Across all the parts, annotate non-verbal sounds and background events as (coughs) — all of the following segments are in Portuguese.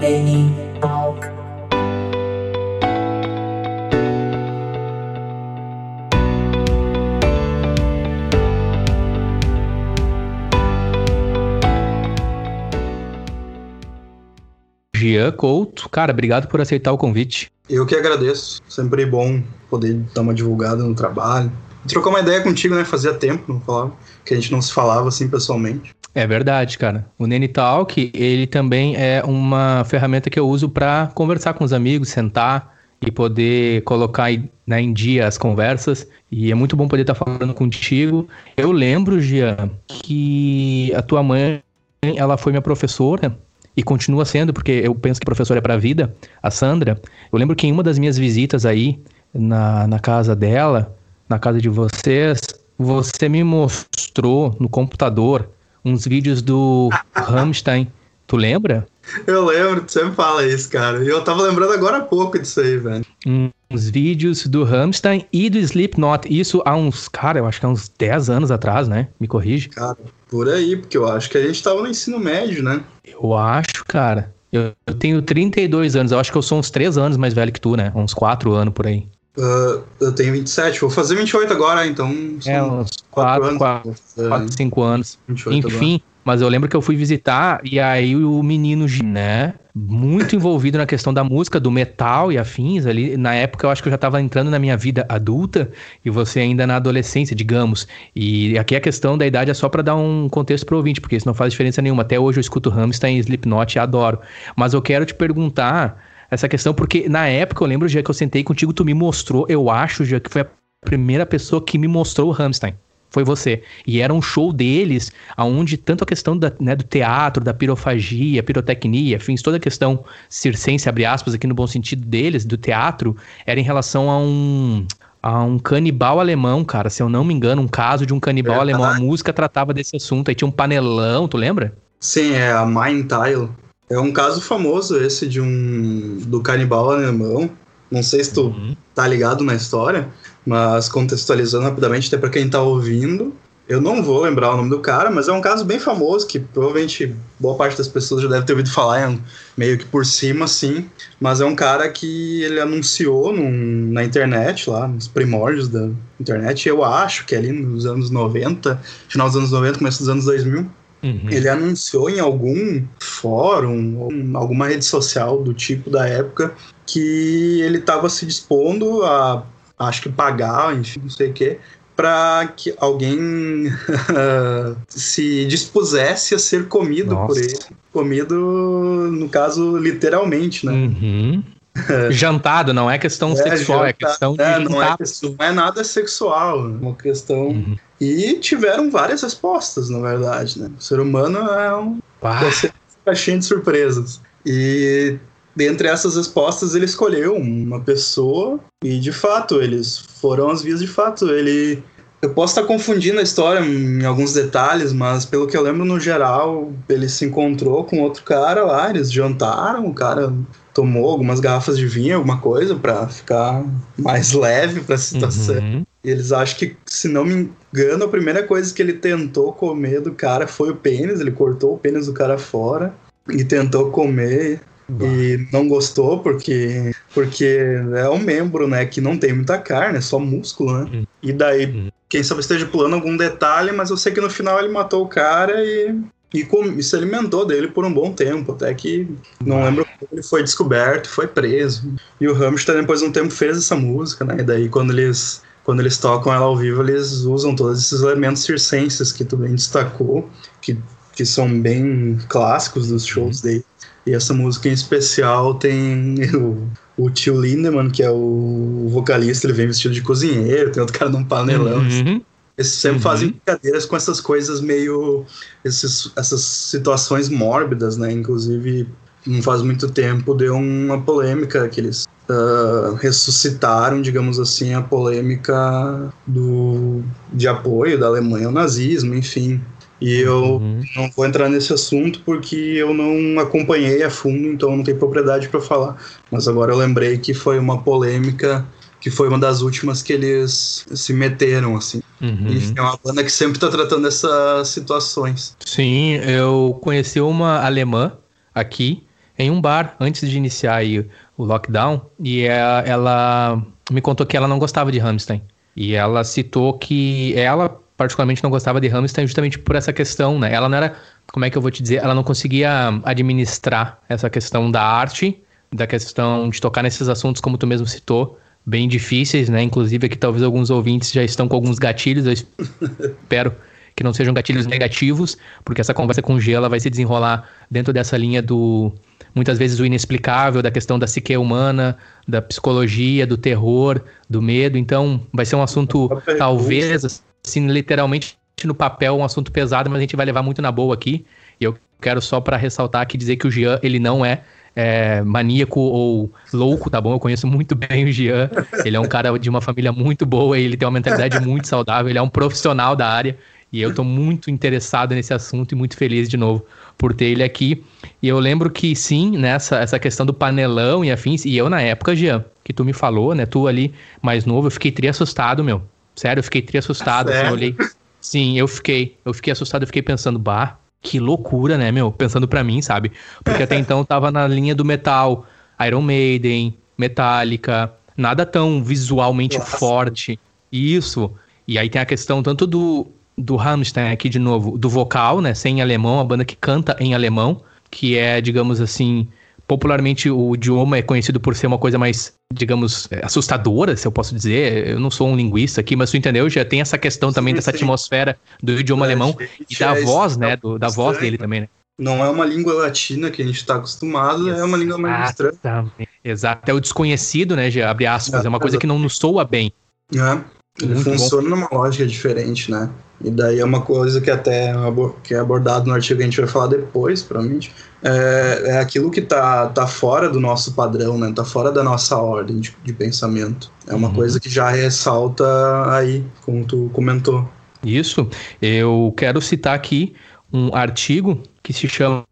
Danny Talk. Gian Couto, cara, obrigado por aceitar o convite. Eu que agradeço. Sempre bom poder dar uma divulgada no trabalho. Trocar uma ideia contigo, né? Fazia tempo, não falava, que a gente não se falava assim pessoalmente. É verdade, cara. O Nene Talk, ele também é uma ferramenta que eu uso para conversar com os amigos, sentar e poder colocar né, em dia as conversas. E é muito bom poder estar falando contigo. Eu lembro, Gia, que a tua mãe, ela foi minha professora e continua sendo, porque eu penso que professora é para a vida, a Sandra. Eu lembro que em uma das minhas visitas aí na, na casa dela, na casa de vocês, você me mostrou no computador uns vídeos do Rammstein. Tu lembra? Eu lembro, tu sempre fala isso, cara. E eu tava lembrando agora há pouco disso aí, velho. Uns vídeos do Rammstein e do Slipknot. Isso há uns, cara, eu acho que há uns 10 anos atrás, né? Me corrige. Cara, por aí, porque eu acho que a gente tava no ensino médio, né? Eu acho, cara. Eu, eu tenho 32 anos, eu acho que eu sou uns 3 anos mais velho que tu, né? Uns 4 anos por aí. Uh, eu tenho 27, vou fazer 28 agora, então. É, uns 4, 4, 4 5 anos. Enfim, agora. mas eu lembro que eu fui visitar e aí o menino, né? Muito (laughs) envolvido na questão da música, do metal e afins ali. Na época eu acho que eu já estava entrando na minha vida adulta e você ainda na adolescência, digamos. E aqui a questão da idade é só para dar um contexto pro ouvinte, porque isso não faz diferença nenhuma. Até hoje eu escuto Rammstein e Slipknot e adoro. Mas eu quero te perguntar essa questão, porque na época eu lembro, já que eu sentei contigo, tu me mostrou, eu acho, já que foi a primeira pessoa que me mostrou o Rammstein. Foi você. E era um show deles, onde tanto a questão da, né, do teatro, da pirofagia, pirotecnia, enfim, toda a questão circense, abre aspas, aqui no bom sentido deles, do teatro, era em relação a um, a um canibal alemão, cara. Se eu não me engano, um caso de um canibal é, alemão. A música tratava desse assunto. Aí tinha um panelão, tu lembra? Sim, é a Mein Teil. É um caso famoso esse de um do canibal alemão. Não sei se tu uhum. tá ligado na história, mas contextualizando rapidamente até para quem tá ouvindo, eu não vou lembrar o nome do cara, mas é um caso bem famoso que provavelmente boa parte das pessoas já deve ter ouvido falar, é meio que por cima, assim. Mas é um cara que ele anunciou num, na internet, lá, nos primórdios da internet, eu acho que é ali nos anos 90, final dos anos 90, começo dos anos 2000, Uhum. Ele anunciou em algum fórum, alguma rede social do tipo da época, que ele estava se dispondo a, acho que pagar, enfim, não sei o quê, para que alguém (laughs) se dispusesse a ser comido Nossa. por ele. Comido, no caso, literalmente, né? Uhum. (laughs) Jantado, não é questão é, sexual, é questão de. É, não, é, não é nada sexual, é uma questão. Uhum. E tiveram várias respostas, na verdade, né? O ser humano é um. caixinha de surpresas. E dentre essas respostas ele escolheu uma pessoa e de fato eles foram as vias de fato. Ele eu posso estar confundindo a história em alguns detalhes, mas pelo que eu lembro no geral, ele se encontrou com outro cara lá, eles jantaram, o cara tomou algumas garrafas de vinho, alguma coisa, para ficar mais (laughs) leve para a situação. Uhum. E eles acham que, se não me engano, a primeira coisa que ele tentou comer do cara foi o pênis, ele cortou o pênis do cara fora e tentou comer e não gostou porque porque é um membro, né, que não tem muita carne, é só músculo, né? Uhum. E daí, uhum. quem sabe esteja pulando algum detalhe, mas eu sei que no final ele matou o cara e e, com, se alimentou dele por um bom tempo, até que não lembro como ele foi descoberto, foi preso. E o Rammstein depois de um tempo fez essa música, né? E daí quando eles quando eles tocam ela ao vivo, eles usam todos esses elementos circenses que tu bem destacou, que, que são bem clássicos dos shows uhum. dele. E essa música em especial tem (laughs) o, o tio Lindemann, que é o vocalista, ele vem vestido de cozinheiro, tem outro cara num panelão. Uhum. Eles sempre uhum. fazem brincadeiras com essas coisas meio. Esses, essas situações mórbidas, né? Inclusive, não faz muito tempo deu uma polêmica que eles uh, ressuscitaram, digamos assim, a polêmica do, de apoio da Alemanha ao nazismo, enfim. E eu uhum. não vou entrar nesse assunto porque eu não acompanhei a fundo, então não tenho propriedade para falar. Mas agora eu lembrei que foi uma polêmica que foi uma das últimas que eles se meteram, assim. Uhum. É uma banda que sempre está tratando essas situações. Sim, eu conheci uma alemã aqui, em um bar antes de iniciar o lockdown e ela, ela me contou que ela não gostava de Hamstein. E ela citou que ela particularmente não gostava de Hamstein justamente por essa questão, né? Ela não era, como é que eu vou te dizer, ela não conseguia administrar essa questão da arte, da questão de tocar nesses assuntos como tu mesmo citou, bem difíceis, né? Inclusive aqui talvez alguns ouvintes já estão com alguns gatilhos, eu (laughs) espero que não sejam gatilhos negativos, porque essa conversa com o G ela vai se desenrolar dentro dessa linha do muitas vezes o inexplicável, da questão da psique humana, da psicologia, do terror, do medo. Então, vai ser um assunto talvez assim, literalmente no papel um assunto pesado, mas a gente vai levar muito na boa aqui. E eu quero só para ressaltar aqui dizer que o Jean, ele não é é, maníaco ou louco, tá bom? Eu conheço muito bem o Jean. Ele é um cara de uma família muito boa, ele tem uma mentalidade muito saudável, ele é um profissional da área. E eu tô muito interessado nesse assunto e muito feliz de novo por ter ele aqui. E eu lembro que sim, nessa essa questão do panelão e afins, e eu na época, Jean, que tu me falou, né? Tu ali mais novo, eu fiquei tri assustado, meu. Sério, eu fiquei tri assustado. Assim, eu olhei. Sim, eu fiquei. Eu fiquei assustado, eu fiquei pensando, bah, que loucura, né, meu? Pensando pra mim, sabe? Porque até (laughs) então tava na linha do metal, Iron Maiden, Metallica, nada tão visualmente Nossa. forte. Isso. E aí tem a questão tanto do, do Rammstein aqui de novo, do vocal, né, sem alemão, a banda que canta em alemão, que é, digamos assim, popularmente o idioma é conhecido por ser uma coisa mais, digamos, é, assustadora, se eu posso dizer. Eu não sou um linguista aqui, mas tu entendeu? Já tem essa questão também sim, dessa sim. atmosfera do idioma é, alemão e da é voz, né? Do, da voz dele também, né? Não é uma língua latina que a gente está acostumado, Exatamente. é uma língua mais estranha. Exato. É o desconhecido, né? Abre aspas. É, é uma coisa que não nos soa bem. É. Ele Muito funciona bom. numa lógica diferente, né? E daí é uma coisa que até que é abordado no artigo que a gente vai falar depois, provavelmente. É, é aquilo que tá, tá fora do nosso padrão, né? Tá fora da nossa ordem de, de pensamento. É uma uhum. coisa que já ressalta aí, como tu comentou. Isso. Eu quero citar aqui um artigo que se chama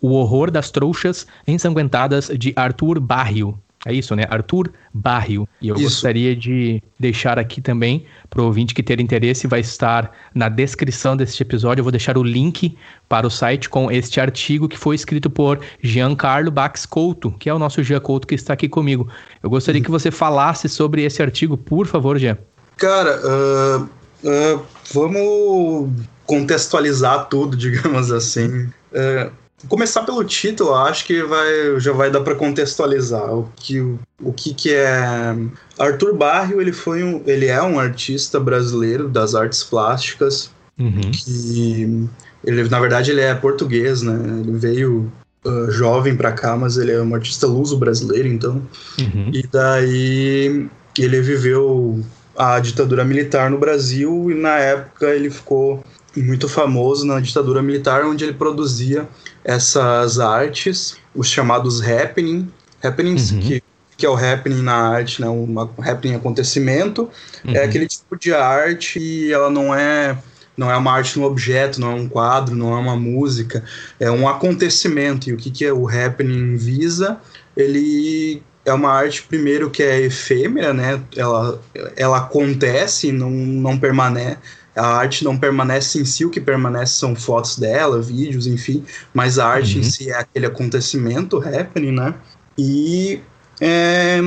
O Horror das Trouxas Ensanguentadas de Arthur Barrio. É isso, né? Arthur Barrio. E eu isso. gostaria de deixar aqui também, para o ouvinte que ter interesse, vai estar na descrição deste episódio. Eu vou deixar o link para o site com este artigo que foi escrito por Giancarlo Bax Couto, que é o nosso Jean Couto que está aqui comigo. Eu gostaria uhum. que você falasse sobre esse artigo, por favor, Jean. Cara, uh, uh, vamos contextualizar tudo, (laughs) digamos assim. Uh, começar pelo título, acho que vai, já vai dar para contextualizar o que, o que, que é. Arthur Barrio, ele foi um, ele é um artista brasileiro das artes plásticas uhum. que ele, na verdade, ele é português, né? Ele veio uh, jovem para cá, mas ele é um artista luso brasileiro, então. Uhum. E daí ele viveu a ditadura militar no Brasil e na época ele ficou muito famoso na ditadura militar, onde ele produzia essas artes, os chamados happening, happenings, uhum. que, que é o happening na arte, né, um happening acontecimento, é uhum. é aquele tipo de arte e ela não é não é uma arte no objeto, não é um quadro, não é uma música, é um acontecimento. E o que, que é o happening visa? Ele é uma arte, primeiro, que é efêmera, né? Ela, ela acontece, não, não permanece, a arte não permanece em si, o que permanece são fotos dela, vídeos, enfim, mas a arte uhum. em si é aquele acontecimento, happening, né? E, é,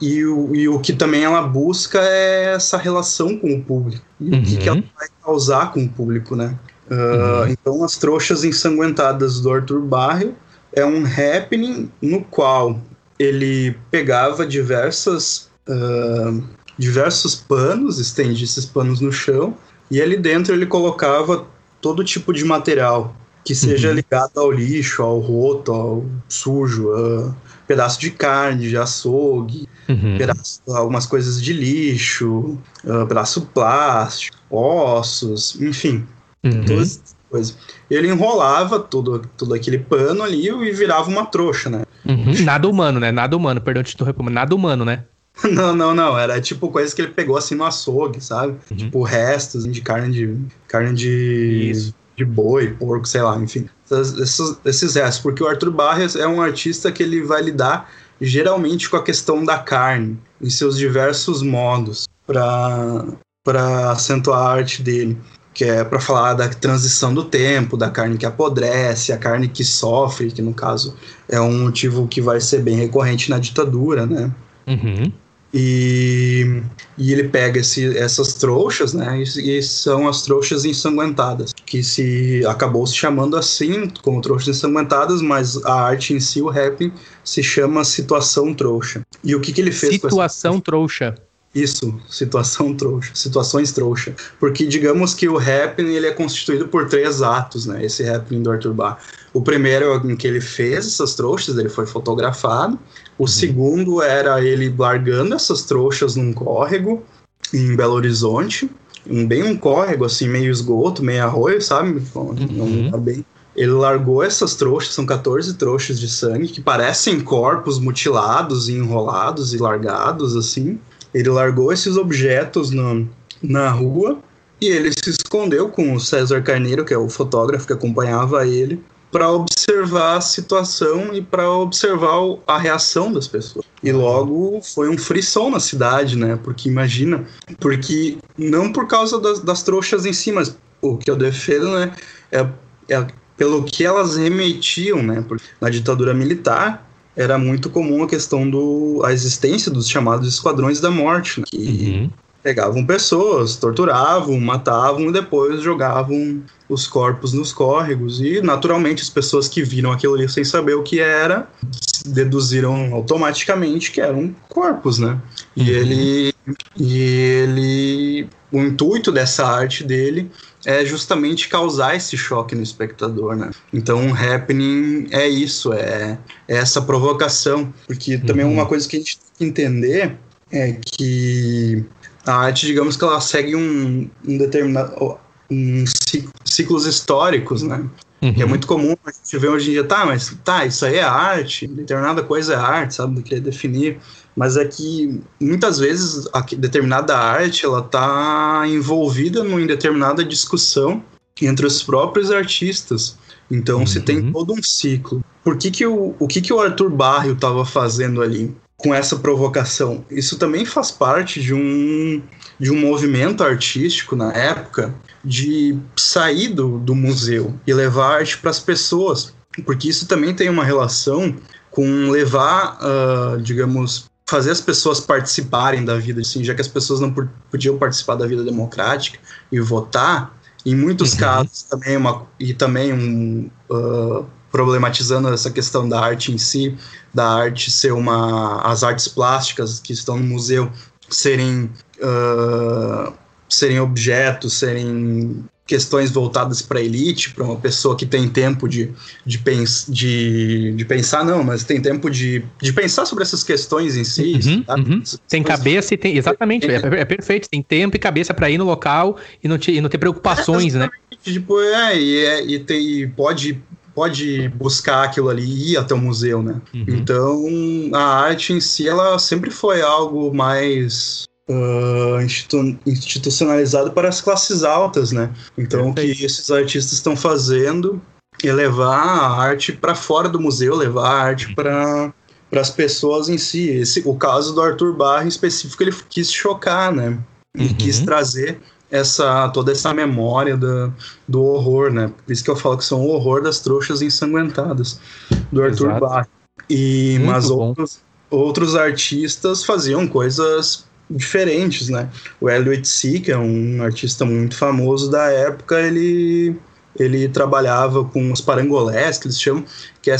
e, o, e o que também ela busca é essa relação com o público. E uhum. o que, ela uhum. vai causar com o público, né? Uh, uhum. Então, As Trouxas Ensanguentadas do Arthur Barrio é um happening no qual ele pegava diversas, uh, diversos panos, estendia esses panos no chão e ali dentro ele colocava todo tipo de material que seja uhum. ligado ao lixo, ao roto, ao sujo, a pedaço de carne, de açougue, uhum. pedaço, algumas coisas de lixo, uh, pedaço plástico, ossos, enfim, uhum. todas essas coisas. Ele enrolava todo, todo aquele pano ali e virava uma trouxa, né? Uhum. Nada humano, né? Nada humano, perdão te interromper, nada humano, né? (laughs) Não, não, não. Era tipo coisa que ele pegou assim no açougue, sabe? Uhum. Tipo restos de carne de. carne de. Isso. de boi, porco, sei lá, enfim. Esses, esses restos. Porque o Arthur Barres é um artista que ele vai lidar geralmente com a questão da carne, em seus diversos modos, para acentuar a arte dele. que é para falar da transição do tempo, da carne que apodrece, a carne que sofre, que no caso é um motivo que vai ser bem recorrente na ditadura, né? Uhum. E, e ele pega esse, essas trouxas, né? E, e, são as trouxas ensanguentadas, que se acabou se chamando assim, como trouxas ensanguentadas, mas a arte em si, o rap, se chama situação trouxa. E o que, que ele fez situação com essa... trouxa. Isso, situação trouxa, situações trouxa. Porque digamos que o happening ele é constituído por três atos, né? Esse happening do Arthur Bar. O primeiro é em que ele fez essas trouxas, ele foi fotografado. O uhum. segundo era ele largando essas trouxas num córrego em Belo Horizonte. Um, bem um córrego, assim, meio esgoto, meio arroio, sabe? Uhum. Não bem. Ele largou essas trouxas, são 14 trouxas de sangue, que parecem corpos mutilados e enrolados e largados, assim. Ele largou esses objetos na, na rua e ele se escondeu com o César Carneiro, que é o fotógrafo que acompanhava ele, para observar a situação e para observar a reação das pessoas. E logo foi um frisson na cidade, né? Porque imagina, porque não por causa das, das trouxas em si, mas o que eu defendo, né, é, é pelo que elas remetiam, né? Porque na ditadura militar era muito comum a questão do a existência dos chamados esquadrões da morte, né? que uhum. Pegavam pessoas, torturavam, matavam e depois jogavam os corpos nos córregos e naturalmente as pessoas que viram aquilo ali sem saber o que era deduziram automaticamente que eram corpos, né? E uhum. ele e ele o intuito dessa arte dele é justamente causar esse choque no espectador, né? Então, o happening é isso, é, é essa provocação, porque uhum. também uma coisa que a gente tem que entender é que a arte, digamos que ela segue um, um determinado um ciclos históricos, né? Uhum. É muito comum a gente ver hoje em dia, tá, mas tá, isso aí é arte, determinada coisa é arte, sabe, do que definir mas é que muitas vezes a determinada arte ela está envolvida em determinada discussão entre os próprios artistas. Então uhum. se tem uhum. todo um ciclo. Por que, que o, o que, que o Arthur Barrio estava fazendo ali com essa provocação? Isso também faz parte de um, de um movimento artístico na época de sair do, do museu e levar arte para as pessoas. Porque isso também tem uma relação com levar, uh, digamos, fazer as pessoas participarem da vida, assim, já que as pessoas não podiam participar da vida democrática e votar, em muitos uhum. casos também uma e também um uh, problematizando essa questão da arte em si, da arte ser uma as artes plásticas que estão no museu serem uh, serem objetos, serem questões voltadas para a elite, para uma pessoa que tem tempo de, de, pens, de, de pensar, não, mas tem tempo de, de pensar sobre essas questões em si. Uhum, uhum. Tem cabeça e tem. Exatamente, é, é, perfeito. Tem tempo e cabeça para ir no local e não, te, e não ter preocupações, é, né? Tipo, é, e, é, e, tem, e pode pode buscar aquilo ali e ir até o museu, né? Uhum. Então, a arte em si, ela sempre foi algo mais uh, institu institucionalizado para as classes altas, né? Então, o que esses artistas estão fazendo é levar a arte para fora do museu, levar a arte para para as pessoas em si. Esse, o caso do Arthur Barra em específico, ele quis chocar, né? E uhum. quis trazer essa toda essa memória do, do horror, né? Por isso que eu falo que são o horror das trouxas ensanguentadas do Arthur Exato. Barra. E Muito mas outros, outros artistas faziam coisas diferentes, né? O Elliot C, que é um artista muito famoso da época, ele, ele trabalhava com os parangolés, que eles chamam, que, é,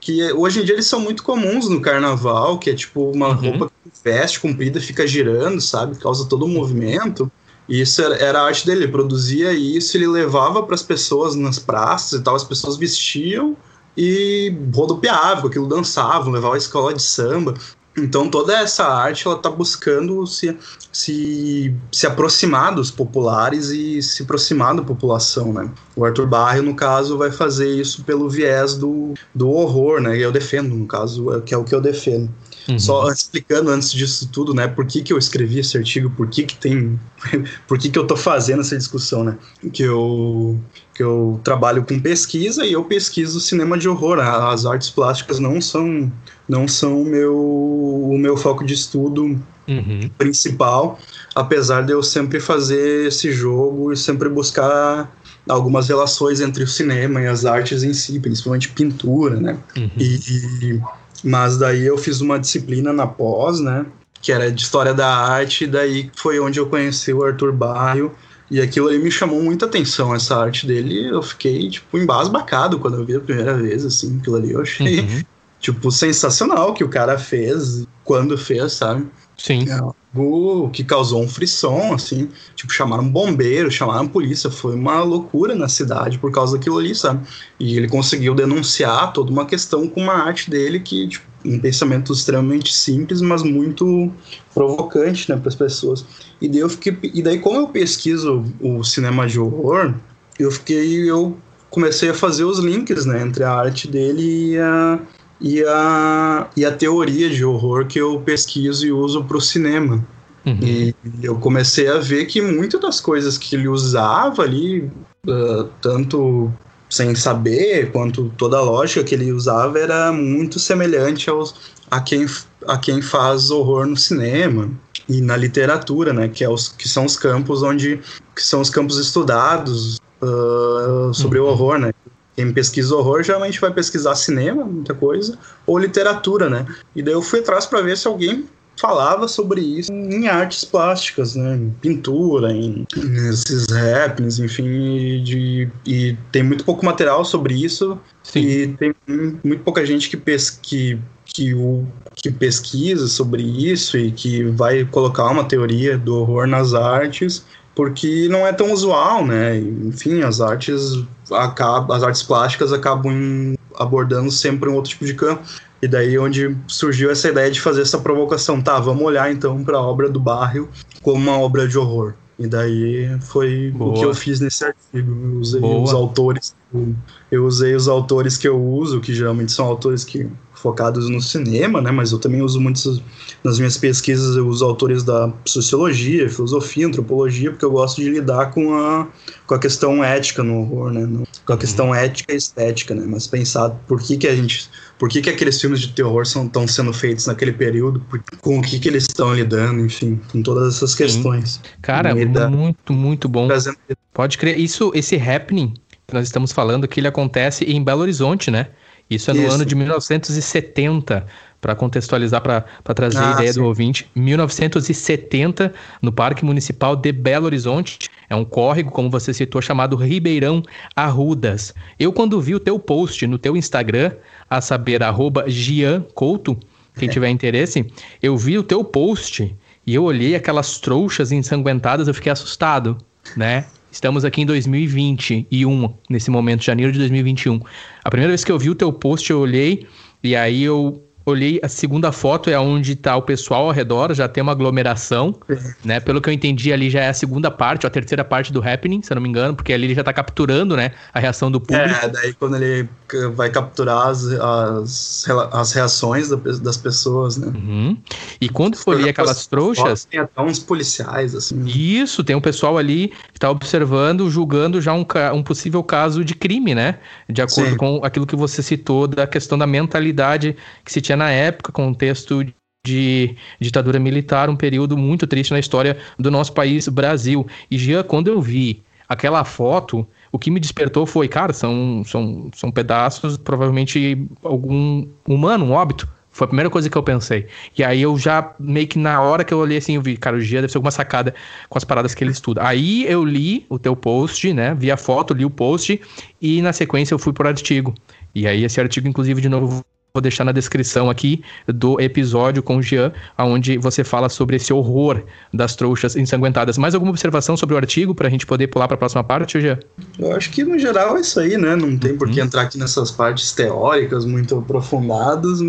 que hoje em dia eles são muito comuns no carnaval, que é tipo uma uhum. roupa que veste comprida, fica girando, sabe? Causa todo o um movimento. E isso era, a arte dele, ele produzia isso, ele levava para as pessoas nas praças e tal, as pessoas vestiam e rodopiavam, aquilo dançavam, levavam a escola de samba. Então toda essa arte ela está buscando se, se, se aproximar dos populares e se aproximar da população, né? O Arthur Barrio, no caso, vai fazer isso pelo viés do, do horror, né? Eu defendo, no caso, é, que é o que eu defendo. Uhum. Só explicando antes disso tudo, né? Por que, que eu escrevi esse artigo, por que, que tem. (laughs) por que, que eu tô fazendo essa discussão, né? Que eu, que eu trabalho com pesquisa e eu pesquiso cinema de horror. As artes plásticas não são não são o meu, o meu foco de estudo uhum. principal, apesar de eu sempre fazer esse jogo e sempre buscar algumas relações entre o cinema e as artes em si, principalmente pintura, né? Uhum. E, mas daí eu fiz uma disciplina na pós, né? Que era de história da arte, daí foi onde eu conheci o Arthur Barrio e aquilo ali me chamou muita atenção, essa arte dele. Eu fiquei, tipo, embasbacado quando eu vi a primeira vez, assim, aquilo ali. Eu achei, uhum. Tipo, sensacional que o cara fez, quando fez, sabe? Sim. É algo que causou um frisson, assim. Tipo, chamaram bombeiro, chamaram polícia. Foi uma loucura na cidade por causa daquilo ali, sabe? E ele conseguiu denunciar toda uma questão com uma arte dele que, tipo, um pensamento extremamente simples, mas muito provocante, né, para as pessoas. E daí eu fiquei, e daí como eu pesquiso o cinema de horror, eu fiquei, eu comecei a fazer os links, né, entre a arte dele e a e a, e a teoria de horror que eu pesquiso e uso para o cinema. Uhum. E eu comecei a ver que muitas das coisas que ele usava ali, uh, tanto sem saber, quanto toda a lógica que ele usava era muito semelhante aos, a, quem, a quem faz horror no cinema e na literatura, né, que, é os, que são os campos onde que são os campos estudados uh, sobre uhum. o horror, né. Quem pesquisa horror geralmente vai pesquisar cinema, muita coisa, ou literatura, né. E daí eu fui atrás para ver se alguém falava sobre isso em artes plásticas, né? Em pintura, em nesses happenings, enfim, de, e tem muito pouco material sobre isso Sim. e tem muito pouca gente que, pes, que, que, o, que pesquisa sobre isso e que vai colocar uma teoria do horror nas artes porque não é tão usual, né? Enfim, as artes acabam, as artes plásticas acabam abordando sempre um outro tipo de campo. E daí onde surgiu essa ideia de fazer essa provocação. Tá, vamos olhar então para a obra do Barrio como uma obra de horror. E daí foi Boa. o que eu fiz nesse artigo. Eu usei Boa. os autores. Eu usei os autores que eu uso, que geralmente são autores que focados no cinema, né? Mas eu também uso muitos nas minhas pesquisas eu uso autores da sociologia, filosofia, antropologia, porque eu gosto de lidar com a, com a questão ética no horror, né? Com a questão uhum. ética e estética, né? Mas pensar por que que a gente por que, que aqueles filmes de terror estão sendo feitos naquele período, por, com o que, que eles estão lidando, enfim, com todas essas questões. Sim. Cara, muito, muito bom. Trazendo... Pode crer. Isso, esse happening que nós estamos falando, que ele acontece em Belo Horizonte, né? Isso é no Isso. ano de 1970, para contextualizar, para trazer ah, a ideia sim. do ouvinte. 1970, no Parque Municipal de Belo Horizonte, é um córrego, como você citou, chamado Ribeirão Arrudas. Eu, quando vi o teu post no teu Instagram, a saber, arroba Gian Couto, quem é. tiver interesse, eu vi o teu post e eu olhei aquelas trouxas ensanguentadas, eu fiquei assustado, né? Estamos aqui em 2021, nesse momento, janeiro de 2021. A primeira vez que eu vi o teu post, eu olhei e aí eu olhei a segunda foto é onde está o pessoal ao redor, já tem uma aglomeração, né? Pelo que eu entendi ali já é a segunda parte, ou a terceira parte do happening, se eu não me engano, porque ali ele já está capturando, né, a reação do público. É, daí quando ele vai capturar as, as, as reações das pessoas, né? Uhum. E quando for ali aquelas trouxas... Tem até uns policiais, assim. Isso, tem um pessoal ali que está observando, julgando já um, um possível caso de crime, né? De acordo Sim. com aquilo que você citou da questão da mentalidade que se tinha na época, contexto de ditadura militar, um período muito triste na história do nosso país, Brasil. E já quando eu vi aquela foto, o que me despertou foi, cara, são, são, são pedaços, provavelmente algum humano, um óbito. Foi a primeira coisa que eu pensei. E aí eu já, meio que na hora que eu olhei assim, eu vi, cara, o Gia deve ser alguma sacada com as paradas que ele estuda. Aí eu li o teu post, né? Vi a foto, li o post e na sequência eu fui pro artigo. E aí esse artigo, inclusive, de novo, Vou deixar na descrição aqui do episódio com o Jean, onde você fala sobre esse horror das trouxas ensanguentadas. Mais alguma observação sobre o artigo para a gente poder pular para a próxima parte, Jean? Eu acho que no geral é isso aí, né? Não tem por que uhum. entrar aqui nessas partes teóricas muito aprofundadas.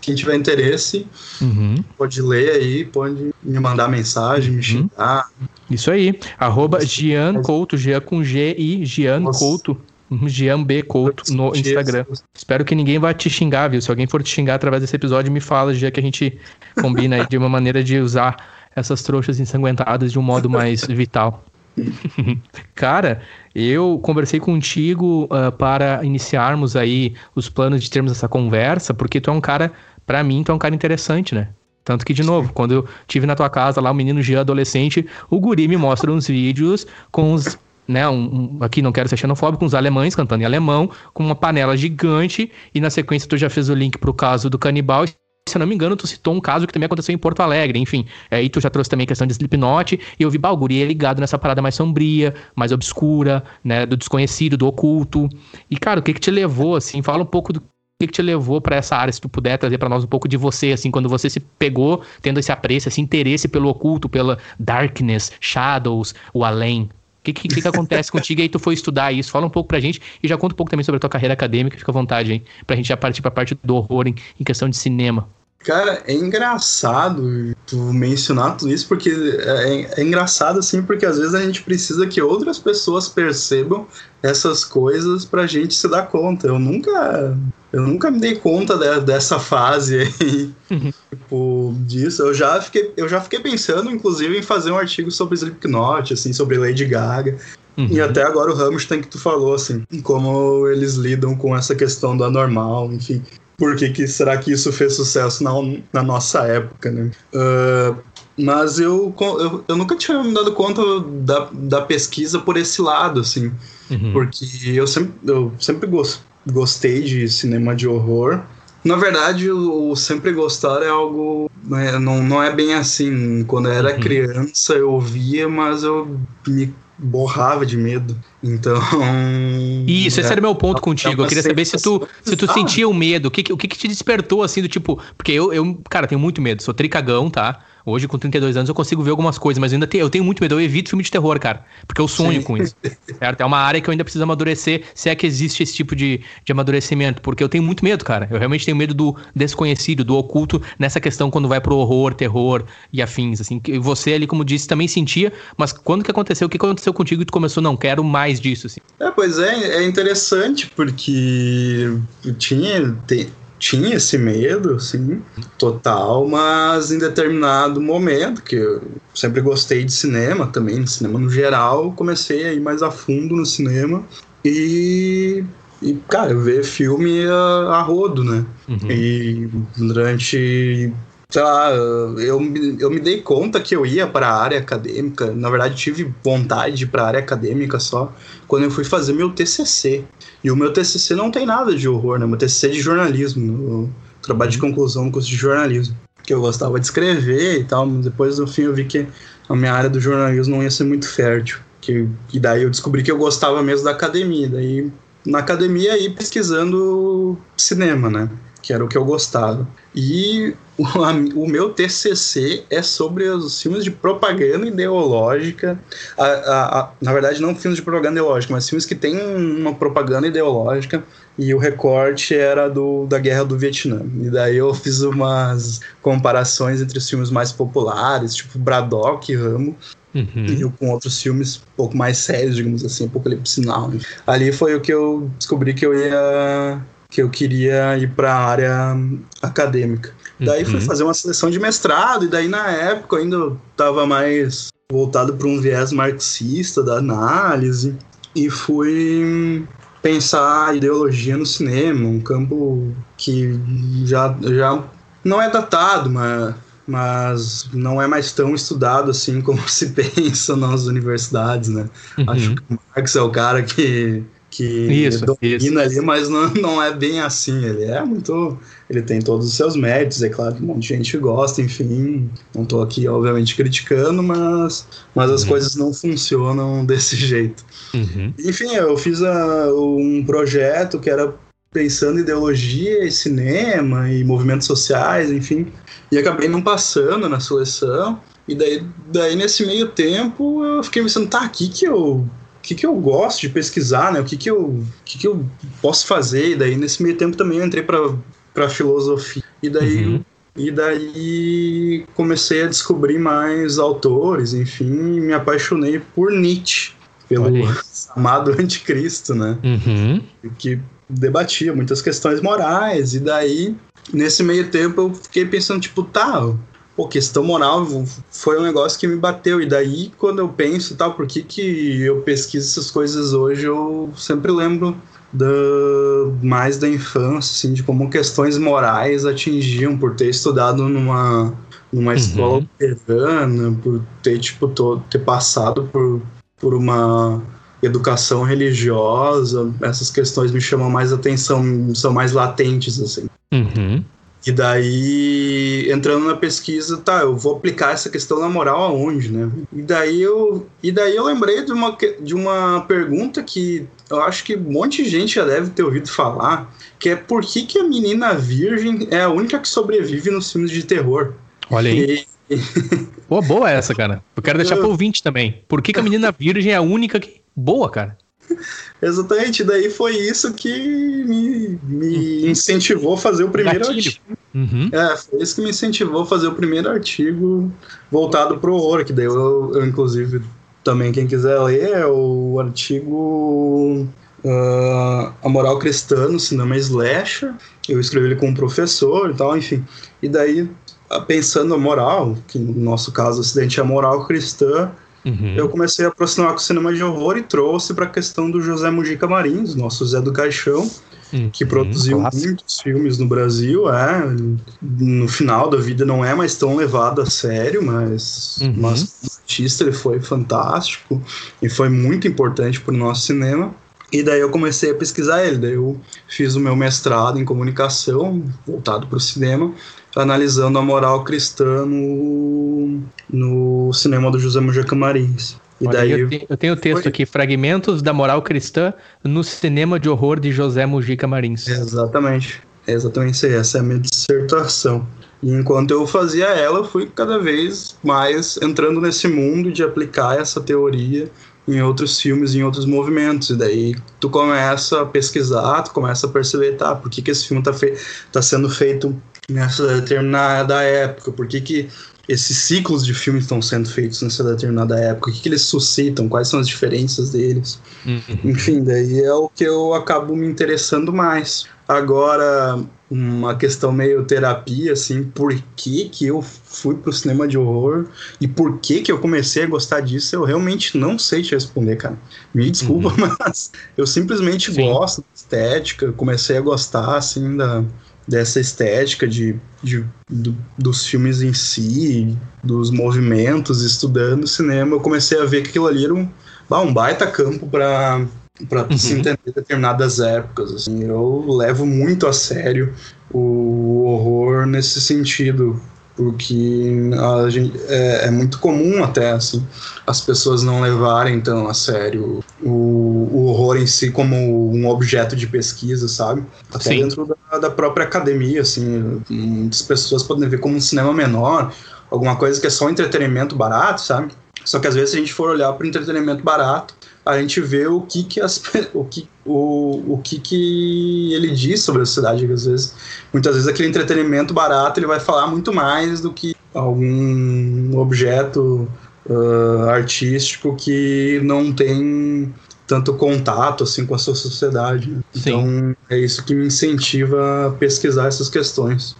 Quem tiver interesse uhum. pode ler aí, pode me mandar mensagem, me uhum. xingar. Isso aí. Arroba Gian Couto, Gian com G e Gian Nossa. Couto Gian B. Couto no Instagram. Espero que ninguém vá te xingar, viu? Se alguém for te xingar através desse episódio, me fala, já que a gente combina aí de uma maneira de usar essas trouxas ensanguentadas de um modo mais vital. (laughs) Cara, eu conversei contigo uh, para iniciarmos aí os planos de termos essa conversa, porque tu é um cara, para mim, tu é um cara interessante, né? Tanto que, de novo, quando eu tive na tua casa lá, o menino Gia adolescente, o guri me mostra uns vídeos com os né, um, um, aqui não quero ser xenofóbico, uns alemães cantando em alemão, com uma panela gigante, e na sequência tu já fez o link pro caso do canibal, se eu não me engano, tu citou um caso que também aconteceu em Porto Alegre, enfim. Aí tu já trouxe também a questão de Slipknot, e eu vi Balguri é ligado nessa parada mais sombria, mais obscura, né, do desconhecido, do oculto. E, cara, o que que te levou, assim, fala um pouco do que, que te levou para essa área, se tu puder trazer para nós um pouco de você, assim, quando você se pegou tendo esse apreço, esse interesse pelo oculto, pela darkness, shadows, o além. Que, que, que, acontece contigo e aí tu foi estudar isso? Fala um pouco pra gente e já conta um pouco também sobre a tua carreira acadêmica, fica à vontade aí, pra gente já partir pra parte do horror em, em questão de cinema. Cara, é engraçado tu mencionar tudo isso, porque é, é, engraçado, assim, porque às vezes a gente precisa que outras pessoas percebam essas coisas pra gente se dar conta. Eu nunca. Eu nunca me dei conta de, dessa fase aí, uhum. tipo, disso. Eu já, fiquei, eu já fiquei pensando, inclusive, em fazer um artigo sobre Slipknot, assim, sobre Lady Gaga. Uhum. E até agora o Rammstein que tu falou, assim, como eles lidam com essa questão do anormal, enfim por que, que será que isso fez sucesso na, na nossa época, né? Uh, mas eu, eu, eu, nunca tinha me dado conta da, da pesquisa por esse lado, assim. Uhum. Porque eu sempre, eu sempre gostei de cinema de horror. Na verdade, o, o sempre gostar é algo. Né, não, não é bem assim. Quando eu era uhum. criança, eu ouvia, mas eu me borrava de medo. Então. (laughs) Isso, esse é, era o meu ponto é contigo. Eu queria saber se tu, se tu sentia o medo. O que, o que, que te despertou, assim, do tipo. Porque eu, eu, cara, tenho muito medo. Sou tricagão, tá? Hoje, com 32 anos, eu consigo ver algumas coisas, mas eu ainda tenho, eu tenho muito medo. Eu evito filme de terror, cara. Porque eu sonho Sim. com isso. Certo? É uma área que eu ainda preciso amadurecer, se é que existe esse tipo de, de amadurecimento. Porque eu tenho muito medo, cara. Eu realmente tenho medo do desconhecido, do oculto, nessa questão quando vai pro horror, terror e afins. Assim, que você ali, como disse, também sentia, mas quando que aconteceu? O que aconteceu contigo e tu começou, não, quero mais disso, assim? É, pois é, é interessante, porque tinha. Tem tinha esse medo, assim, total, mas em determinado momento, que eu sempre gostei de cinema também, de cinema no geral, comecei a ir mais a fundo no cinema e, e cara, ver filme a, a rodo, né? Uhum. E durante sei lá, eu, eu me dei conta que eu ia para a área acadêmica. Na verdade, tive vontade para a área acadêmica só quando eu fui fazer meu TCC. E o meu TCC não tem nada de horror, né? Meu TCC é de jornalismo, trabalho de conclusão no curso de jornalismo. Que eu gostava de escrever e tal, mas depois no fim eu vi que a minha área do jornalismo não ia ser muito fértil. Que, e daí eu descobri que eu gostava mesmo da academia. Daí na academia aí pesquisando cinema, né? Que era o que eu gostava. E o, a, o, meu TCC é sobre os filmes de propaganda ideológica. A, a, na verdade, não filmes de propaganda ideológica, mas filmes que têm uma propaganda ideológica. E o recorte era do, da Guerra do Vietnã. E daí eu fiz umas comparações entre os filmes mais populares, tipo Braddock e Ramo, Uhum. E com outros filmes um pouco mais sérios, digamos assim, Apocalipse Now. Ali foi o que eu descobri que eu ia que eu queria ir para a área acadêmica. Daí uhum. fui fazer uma seleção de mestrado, e daí na época eu ainda estava mais voltado para um viés marxista da análise, e fui pensar ideologia no cinema, um campo que já, já não é datado, mas, mas não é mais tão estudado assim como (laughs) se pensa nas universidades, né? Uhum. Acho que o Marx é o cara que que isso, domina isso. ali, mas não, não é bem assim. Ele é muito. Ele tem todos os seus méritos, é claro que um monte de gente gosta, enfim. Não estou aqui, obviamente, criticando, mas, mas as uhum. coisas não funcionam (laughs) desse jeito. Uhum. Enfim, eu fiz a, um projeto que era pensando em ideologia e cinema e movimentos sociais, enfim. E acabei não passando na seleção. E daí, daí nesse meio tempo, eu fiquei pensando, tá, aqui que eu que, que eu gosto de pesquisar, né? O que, que, eu, que, que eu posso fazer. E daí, nesse meio tempo, também eu entrei para filosofia. E daí, uhum. e daí comecei a descobrir mais autores, enfim, me apaixonei por Nietzsche, pelo amado anticristo, né? Uhum. Que debatia muitas questões morais. E daí, nesse meio tempo, eu fiquei pensando, tipo, tá, pô, questão moral foi um negócio que me bateu. E daí, quando eu penso, tal, por que, que eu pesquiso essas coisas hoje, eu sempre lembro da, mais da infância, assim, de como questões morais atingiam por ter estudado numa, numa uhum. escola luterana, por ter, tipo, todo, ter passado por, por uma educação religiosa, essas questões me chamam mais atenção, são mais latentes, assim. Uhum. E daí, entrando na pesquisa, tá, eu vou aplicar essa questão na moral aonde, né? E daí eu, e daí eu lembrei de uma, de uma pergunta que eu acho que um monte de gente já deve ter ouvido falar, que é por que, que a menina virgem é a única que sobrevive nos filmes de terror? Olha aí. E... Pô, boa essa, cara. Eu quero deixar pro ouvinte também. Por que, que a menina virgem é a única que... Boa, cara. (laughs) Exatamente, daí foi isso que me, me incentivou a fazer o primeiro Gatilho. artigo. Uhum. É, foi isso que me incentivou a fazer o primeiro artigo voltado pro horror, que daí eu, eu inclusive, também quem quiser ler, é o artigo uh, A Moral Cristã no Cinema Slasher. Eu escrevi ele com um professor e tal, enfim. E daí, pensando a moral, que no nosso caso o Ocidente é a moral cristã, Uhum. Eu comecei a aproximar com o cinema de horror e trouxe para a questão do José Mujica Marins, nosso Zé do Caixão, uhum. que produziu muitos filmes no Brasil. É, no final da vida não é mais tão levado a sério, mas, uhum. mas artista ele foi fantástico e foi muito importante para o nosso cinema. E daí eu comecei a pesquisar ele. Daí eu fiz o meu mestrado em comunicação, voltado para o cinema, analisando a moral cristã no, no cinema do José Mujica Marins. E Olha, daí eu, eu tenho o texto foi... aqui, Fragmentos da Moral Cristã no Cinema de Horror de José Mujica Marins. Exatamente. É exatamente isso aí. Essa é a minha dissertação. E enquanto eu fazia ela, eu fui cada vez mais entrando nesse mundo de aplicar essa teoria em outros filmes, em outros movimentos. E daí tu começa a pesquisar, tu começa a perceber, tá, por que, que esse filme tá, tá sendo feito nessa determinada época, por que, que esses ciclos de filmes estão sendo feitos nessa determinada época, o que, que eles suscitam, quais são as diferenças deles. Uhum. Enfim, daí é o que eu acabo me interessando mais. Agora, uma questão meio terapia, assim, por que que eu fui pro cinema de horror e por que que eu comecei a gostar disso, eu realmente não sei te responder, cara. Me desculpa, uhum. (laughs) mas eu simplesmente Sim. gosto da estética, comecei a gostar, assim, da, dessa estética de, de do, dos filmes em si, dos movimentos, estudando cinema, eu comecei a ver que aquilo ali era um, um baita campo para para uhum. se entender determinadas épocas. Assim. Eu levo muito a sério o horror nesse sentido, porque a gente, é, é, muito comum até assim, as pessoas não levarem tão a sério o, o, horror em si como um objeto de pesquisa, sabe? Até Sim. dentro da, da, própria academia, assim, muitas pessoas podem ver como um cinema menor, alguma coisa que é só entretenimento barato, sabe? Só que às vezes se a gente for olhar para o entretenimento barato, a gente vê o que que as, o que o, o que que ele diz sobre a sociedade às vezes muitas vezes aquele entretenimento barato ele vai falar muito mais do que algum objeto uh, artístico que não tem tanto contato assim com a sua sociedade né? então é isso que me incentiva a pesquisar essas questões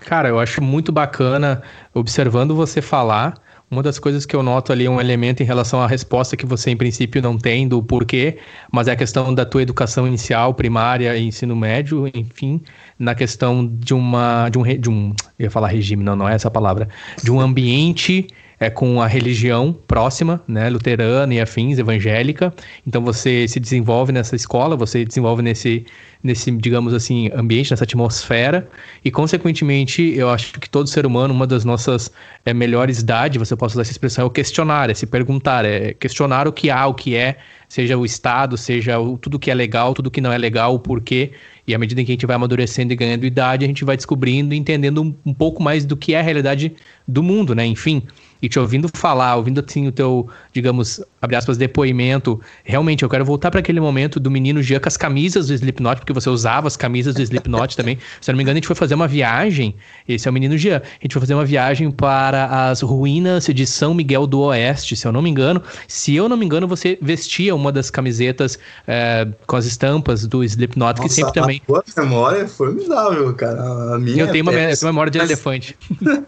cara eu acho muito bacana observando você falar uma das coisas que eu noto ali, um elemento em relação à resposta que você, em princípio, não tem do porquê, mas é a questão da tua educação inicial, primária e ensino médio, enfim, na questão de uma. de um. De um eu ia falar regime, não, não é essa palavra. De um ambiente é com a religião próxima, né, luterana e afins, evangélica. Então você se desenvolve nessa escola, você desenvolve nesse, nesse, digamos assim, ambiente, nessa atmosfera, e consequentemente, eu acho que todo ser humano, uma das nossas é, melhores dádivas, você posso usar essa expressão, é o questionar, é se perguntar, é questionar o que há, o que é, seja o Estado, seja o, tudo que é legal, tudo que não é legal, o porquê. E à medida que a gente vai amadurecendo e ganhando idade, a gente vai descobrindo e entendendo um, um pouco mais do que é a realidade do mundo, né? Enfim, e te ouvindo falar, ouvindo assim o teu, digamos, abre aspas, depoimento, realmente eu quero voltar para aquele momento do menino Jean com as camisas do Slipknot, porque você usava as camisas do Slipknot (laughs) também. Se eu não me engano, a gente foi fazer uma viagem, esse é o menino Jean, a gente foi fazer uma viagem para as ruínas de São Miguel do Oeste, se eu não me engano. Se eu não me engano, você vestia uma das camisetas é, com as estampas do Slipknot, Nossa, que sempre também. A memória é formidável, cara. A minha eu tenho uma, eu memória de elefante. (laughs)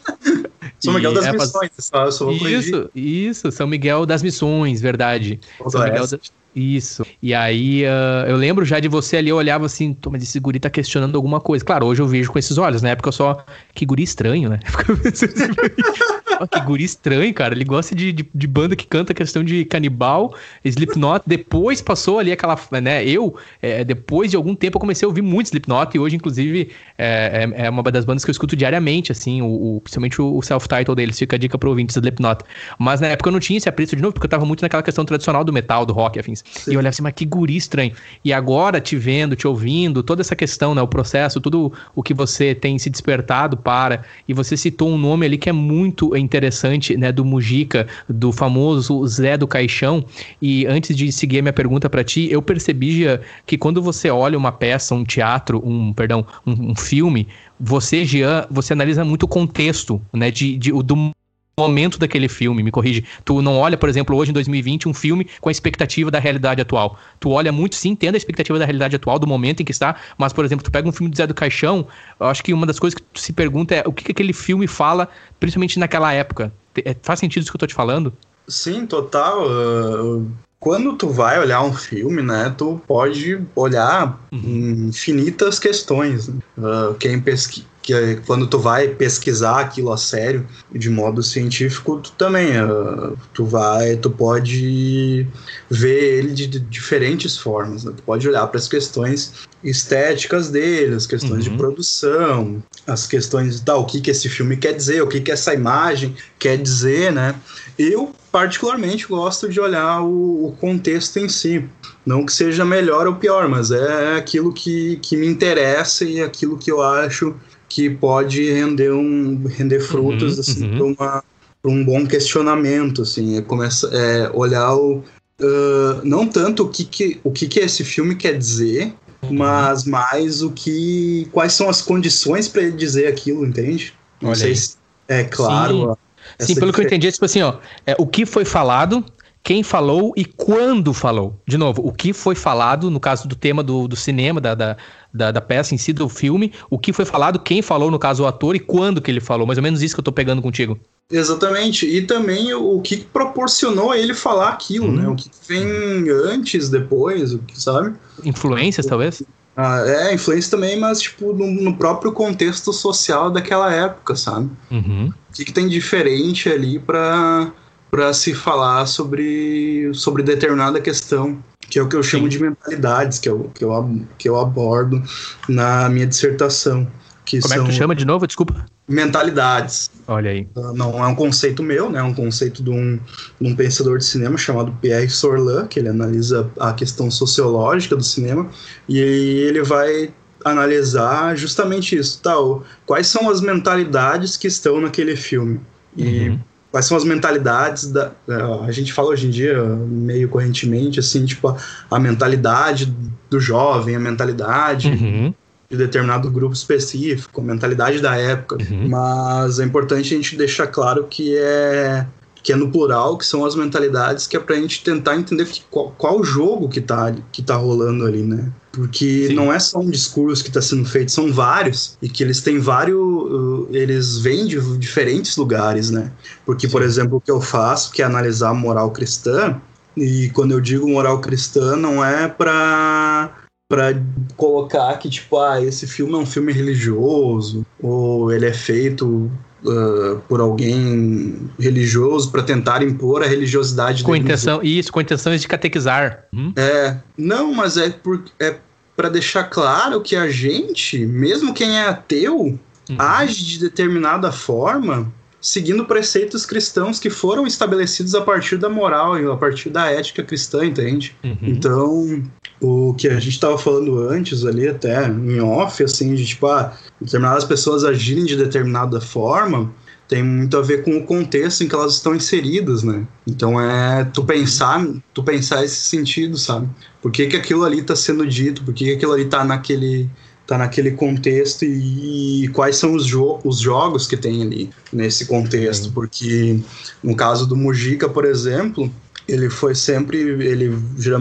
São Miguel das é, Missões, só, só Isso, isso, São Miguel das Missões, verdade. São Miguel da... Isso. E aí uh, eu lembro já de você ali, eu olhava assim, mas esse guri tá questionando alguma coisa. Claro, hoje eu vejo com esses olhos, na época eu só. Que guri estranho, né? (laughs) que guri estranho, cara. Ele gosta de, de, de, banda que canta questão de canibal, Slipknot. Depois passou ali aquela. né? Eu, é, depois de algum tempo, eu comecei a ouvir muito Slipknot e hoje, inclusive, é, é, é uma das bandas que eu escuto diariamente, assim, o, o principalmente o, o self-title deles. Fica a dica pro ouvinte Slipknot. Mas na época eu não tinha esse apreço de novo, porque eu tava muito naquela questão tradicional do metal, do rock, afins. Sim. E eu olhava assim, mas que guri estranho. E agora, te vendo, te ouvindo, toda essa questão, né? O processo, tudo o que você tem se despertado para. E você citou um nome ali que é muito interessante, né? Do Mujica, do famoso Zé do Caixão. E antes de seguir a minha pergunta para ti, eu percebi que quando você olha uma peça, um teatro, um, perdão, um, um filme, você, Jean, você analisa muito o contexto, né? De, de, do momento daquele filme, me corrige. Tu não olha, por exemplo, hoje em 2020, um filme com a expectativa da realidade atual. Tu olha muito, sim, tendo a expectativa da realidade atual, do momento em que está, mas, por exemplo, tu pega um filme do Zé do Caixão, eu acho que uma das coisas que tu se pergunta é o que, que aquele filme fala, principalmente naquela época. É, faz sentido isso que eu tô te falando? Sim, total. Uh, quando tu vai olhar um filme, né, tu pode olhar uhum. infinitas questões. Uh, quem pesquisa que é quando tu vai pesquisar aquilo a sério, de modo científico, tu também, uh, tu vai, tu pode ver ele de, diferentes formas, né? tu pode olhar para as questões estéticas dele, as questões uhum. de produção, as questões da o que que esse filme quer dizer, o que que essa imagem quer dizer, né? Eu particularmente gosto de olhar o, o contexto em si, não que seja melhor ou pior, mas é aquilo que, que me interessa e aquilo que eu acho que pode render um render frutos uhum, assim uhum. para um bom questionamento assim é começa é olhar o uh, não tanto o que, que o que, que esse filme quer dizer uhum. mas mais o que quais são as condições para ele dizer aquilo entende não Olha sei aí. se é claro Sim, Sim pelo que eu entendi, é tipo assim, ó, é, o que foi falado, quem falou e quando falou. De novo, o que foi falado, no caso do tema do, do cinema, da, da, da, da, peça em si, do filme, o que foi falado, quem falou, no caso, o ator, e quando que ele falou. Mais ou menos isso que eu tô pegando contigo. Exatamente. E também o que proporcionou ele falar aquilo, né? Hum. O que vem antes, depois, o que sabe? Influências, talvez? Ah, é, influência também, mas tipo, no, no, próprio contexto social daquela época, sabe? Uhum. O que, que tem diferente ali para para se falar sobre, sobre determinada questão, que é o que eu chamo Sim. de mentalidades, que eu, que, eu, que eu abordo na minha dissertação. Que Como são é que tu chama de novo? Desculpa. Mentalidades. Olha aí. Ah, não é um conceito meu, né? É um conceito de um, de um pensador de cinema chamado Pierre Sorlan, que ele analisa a questão sociológica do cinema, e ele vai analisar justamente isso, tal. Quais são as mentalidades que estão naquele filme? E uhum quais são as mentalidades da é, a gente fala hoje em dia meio correntemente assim tipo a, a mentalidade do jovem a mentalidade uhum. de determinado grupo específico a mentalidade da época uhum. mas é importante a gente deixar claro que é que é no plural, que são as mentalidades, que é pra gente tentar entender que, qual, qual jogo que tá, que tá rolando ali, né? Porque Sim. não é só um discurso que está sendo feito, são vários, e que eles têm vários. Uh, eles vêm de diferentes lugares, né? Porque, Sim. por exemplo, o que eu faço, que é analisar a moral cristã, e quando eu digo moral cristã, não é para para colocar que tipo ah esse filme é um filme religioso ou ele é feito uh, por alguém religioso para tentar impor a religiosidade com intenção isso com intenções de catequizar hum? é não mas é por, é para deixar claro que a gente mesmo quem é ateu uhum. age de determinada forma seguindo preceitos cristãos que foram estabelecidos a partir da moral e a partir da ética cristã, entende? Uhum. Então, o que a gente estava falando antes ali, até em off, assim, de tipo, ah, determinadas pessoas agirem de determinada forma, tem muito a ver com o contexto em que elas estão inseridas, né? Então é tu pensar, tu pensar esse sentido, sabe? Por que, que aquilo ali está sendo dito? Por que, que aquilo ali está naquele tá naquele contexto e, e quais são os, jo os jogos que tem ali nesse contexto, porque no caso do Mujica, por exemplo, ele foi sempre ele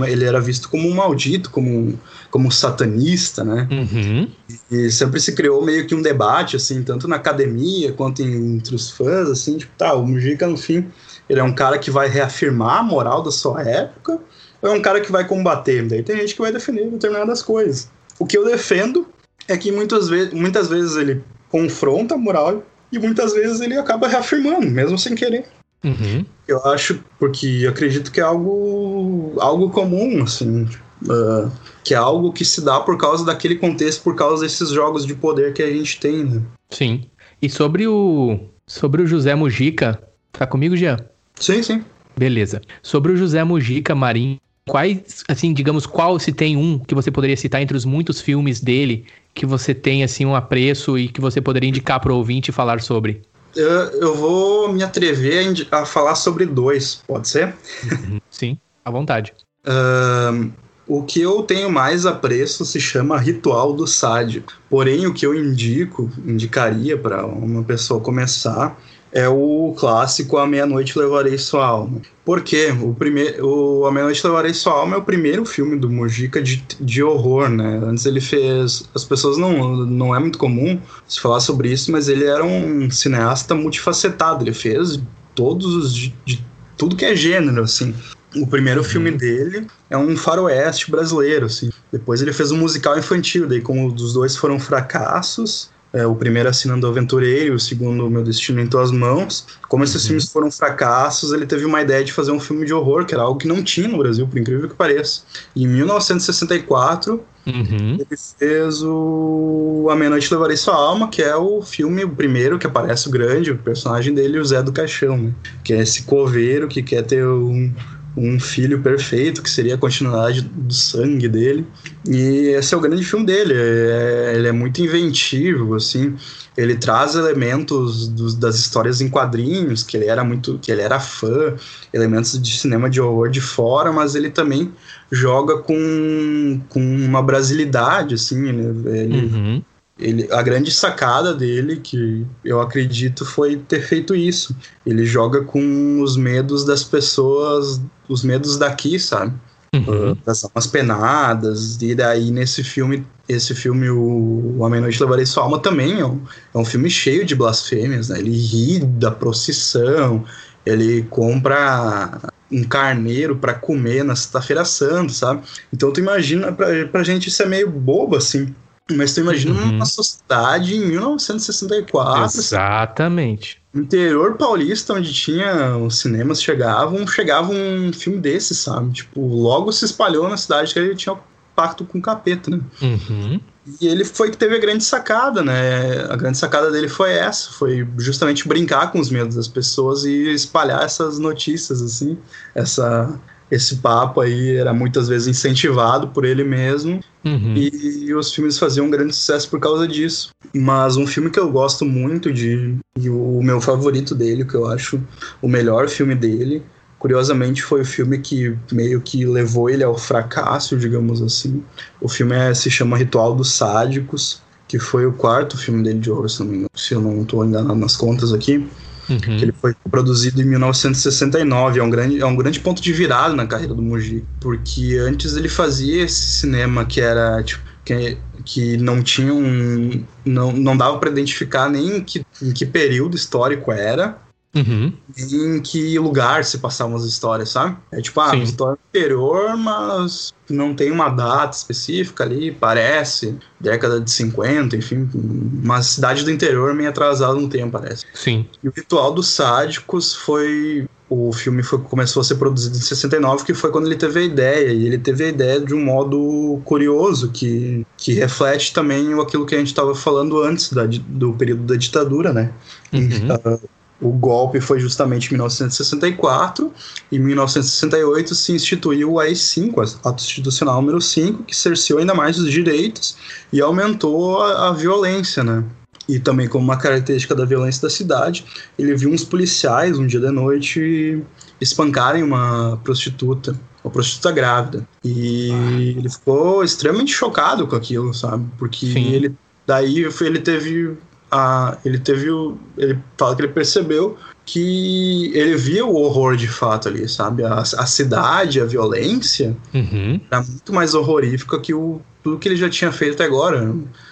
ele era visto como um maldito como um, como satanista né? Uhum. e sempre se criou meio que um debate assim tanto na academia quanto entre os fãs assim tipo tá o Mujica no fim ele é um cara que vai reafirmar a moral da sua época ou é um cara que vai combater? Daí tem gente que vai defender determinadas coisas. O que eu defendo é que muitas vezes muitas vezes ele confronta a moral e muitas vezes ele acaba reafirmando mesmo sem querer Uhum. Eu acho, porque acredito que é algo, algo comum, assim, uh, que é algo que se dá por causa daquele contexto, por causa desses jogos de poder que a gente tem, né? Sim. E sobre o, sobre o José Mujica, tá comigo, Jean? Sim, sim. Beleza. Sobre o José Mujica Marim, quais, assim, digamos, qual se tem um que você poderia citar entre os muitos filmes dele que você tem, assim, um apreço e que você poderia indicar para o ouvinte e falar sobre? Eu, eu vou me atrever a, a, falar sobre dois, pode ser? Uhum. (laughs) Sim, à vontade. Uh, o que eu tenho mais apreço se chama Ritual do Sádio. Porém, o que eu indico, indicaria para uma pessoa começar é o clássico A Meia-Noite Levarei Sua Alma. Por quê? O, primeiro, o A Meia-Noite Levarei Sua Alma é o primeiro filme do Mujica de, de horror, né? Antes ele fez... As pessoas não... Não é muito comum se falar sobre isso, mas ele era um cineasta multifacetado. Ele fez todos os... De, de tudo que é gênero, assim. O primeiro uhum. filme dele é um faroeste brasileiro, assim. Depois ele fez um musical infantil, daí como os dois foram fracassos, é, o primeiro assinando Aventureiro, o segundo Meu Destino em Tuas Mãos. Como esses uhum. filmes foram fracassos, ele teve uma ideia de fazer um filme de horror, que era algo que não tinha no Brasil, por incrível que pareça. Em 1964, uhum. ele fez o A Meia-Noite Levarei Sua Alma, que é o filme, o primeiro que aparece o grande, o personagem dele, o Zé do Caixão, né? que é esse coveiro que quer ter um um filho perfeito, que seria a continuidade do sangue dele. E esse é o grande filme dele. É, ele é muito inventivo, assim. Ele traz elementos das histórias em quadrinhos, que ele era muito, que ele era fã, elementos de cinema de horror de fora, mas ele também joga com, com uma brasilidade, assim. Ele, ele uhum ele, a grande sacada dele, que eu acredito, foi ter feito isso. Ele joga com os medos das pessoas, os medos daqui, sabe? Uhum. Uh, das almas penadas, e daí nesse filme, esse filme, o, o A Meia-Noite Levarei Sua Alma, também é um, é um filme cheio de blasfêmias, né? Ele ri da procissão, ele compra um carneiro para comer na sexta-feira santa, sabe? Então tu imagina, pra, pra gente isso é meio bobo, assim, mas tu imagina uhum. uma sociedade em 1964. Exatamente. Interior paulista, onde tinha os cinemas chegavam, chegava um filme desse, sabe? Tipo, logo se espalhou na cidade que ele tinha pacto com o capeta, né? Uhum. E ele foi que teve a grande sacada, né? A grande sacada dele foi essa, foi justamente brincar com os medos das pessoas e espalhar essas notícias, assim, essa esse papo aí era muitas vezes incentivado por ele mesmo uhum. e, os filmes faziam um grande sucesso por causa disso. Mas um filme que eu gosto muito de e o meu favorito dele, que eu acho o melhor filme dele, curiosamente foi o filme que meio que levou ele ao fracasso, digamos assim. O filme é, se chama Ritual dos Sádicos, que foi o quarto filme dele de horror, se, não, se eu não estou enganado nas contas aqui. Uhum. Que ele foi produzido em 1969. É um, grande, é um grande ponto de virada na carreira do Muji. Porque antes ele fazia esse cinema que era, tipo, que, que não tinha um. Não, não dava para identificar nem em que, em que período histórico era. Uhum. Em que lugar se passavam as histórias, sabe? É tipo, ah, Sim. história anterior, mas não tem uma data específica ali, parece, década de 50, enfim, uma cidade do interior meio atrasada no tempo, parece. Sim. E o Ritual dos Sádicos foi. O filme foi, começou a ser produzido em 69, que foi quando ele teve a ideia. E ele teve a ideia de um modo curioso, que, que reflete também aquilo que a gente estava falando antes da, do período da ditadura, né? Uhum. O golpe foi justamente em 1964. Em 1968 se instituiu o AI-5, ato institucional número 5, que cerceou ainda mais os direitos e aumentou a, a violência, né? E também como uma característica da violência da cidade, ele viu uns policiais um dia de noite espancarem uma prostituta, uma prostituta grávida. E ah. ele ficou extremamente chocado com aquilo, sabe? Porque Sim. ele daí ele teve a, ele teve o, ele fala que ele percebeu que ele via o horror de fato ali, sabe? A, a cidade, a violência uhum. era muito mais horrorífica que o, tudo que ele já tinha feito até agora.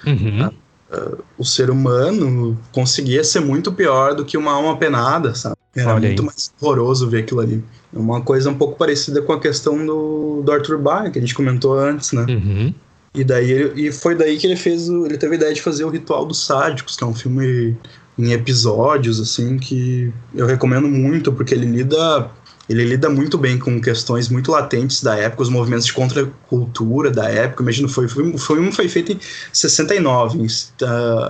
Uhum. A, a, o ser humano conseguia ser muito pior do que uma alma penada, sabe? Era Olha muito aí. mais horroroso ver aquilo ali. É uma coisa um pouco parecida com a questão do, do Arthur Baer, que a gente comentou antes, né? Uhum. E daí ele, e foi daí que ele fez o, ele teve a ideia de fazer o Ritual dos Sádicos, que é um filme em episódios assim que eu recomendo muito porque ele lida ele lida muito bem com questões muito latentes da época, os movimentos de contracultura da época. Imagina, foi, foi, foi, foi feito em 69. Uh,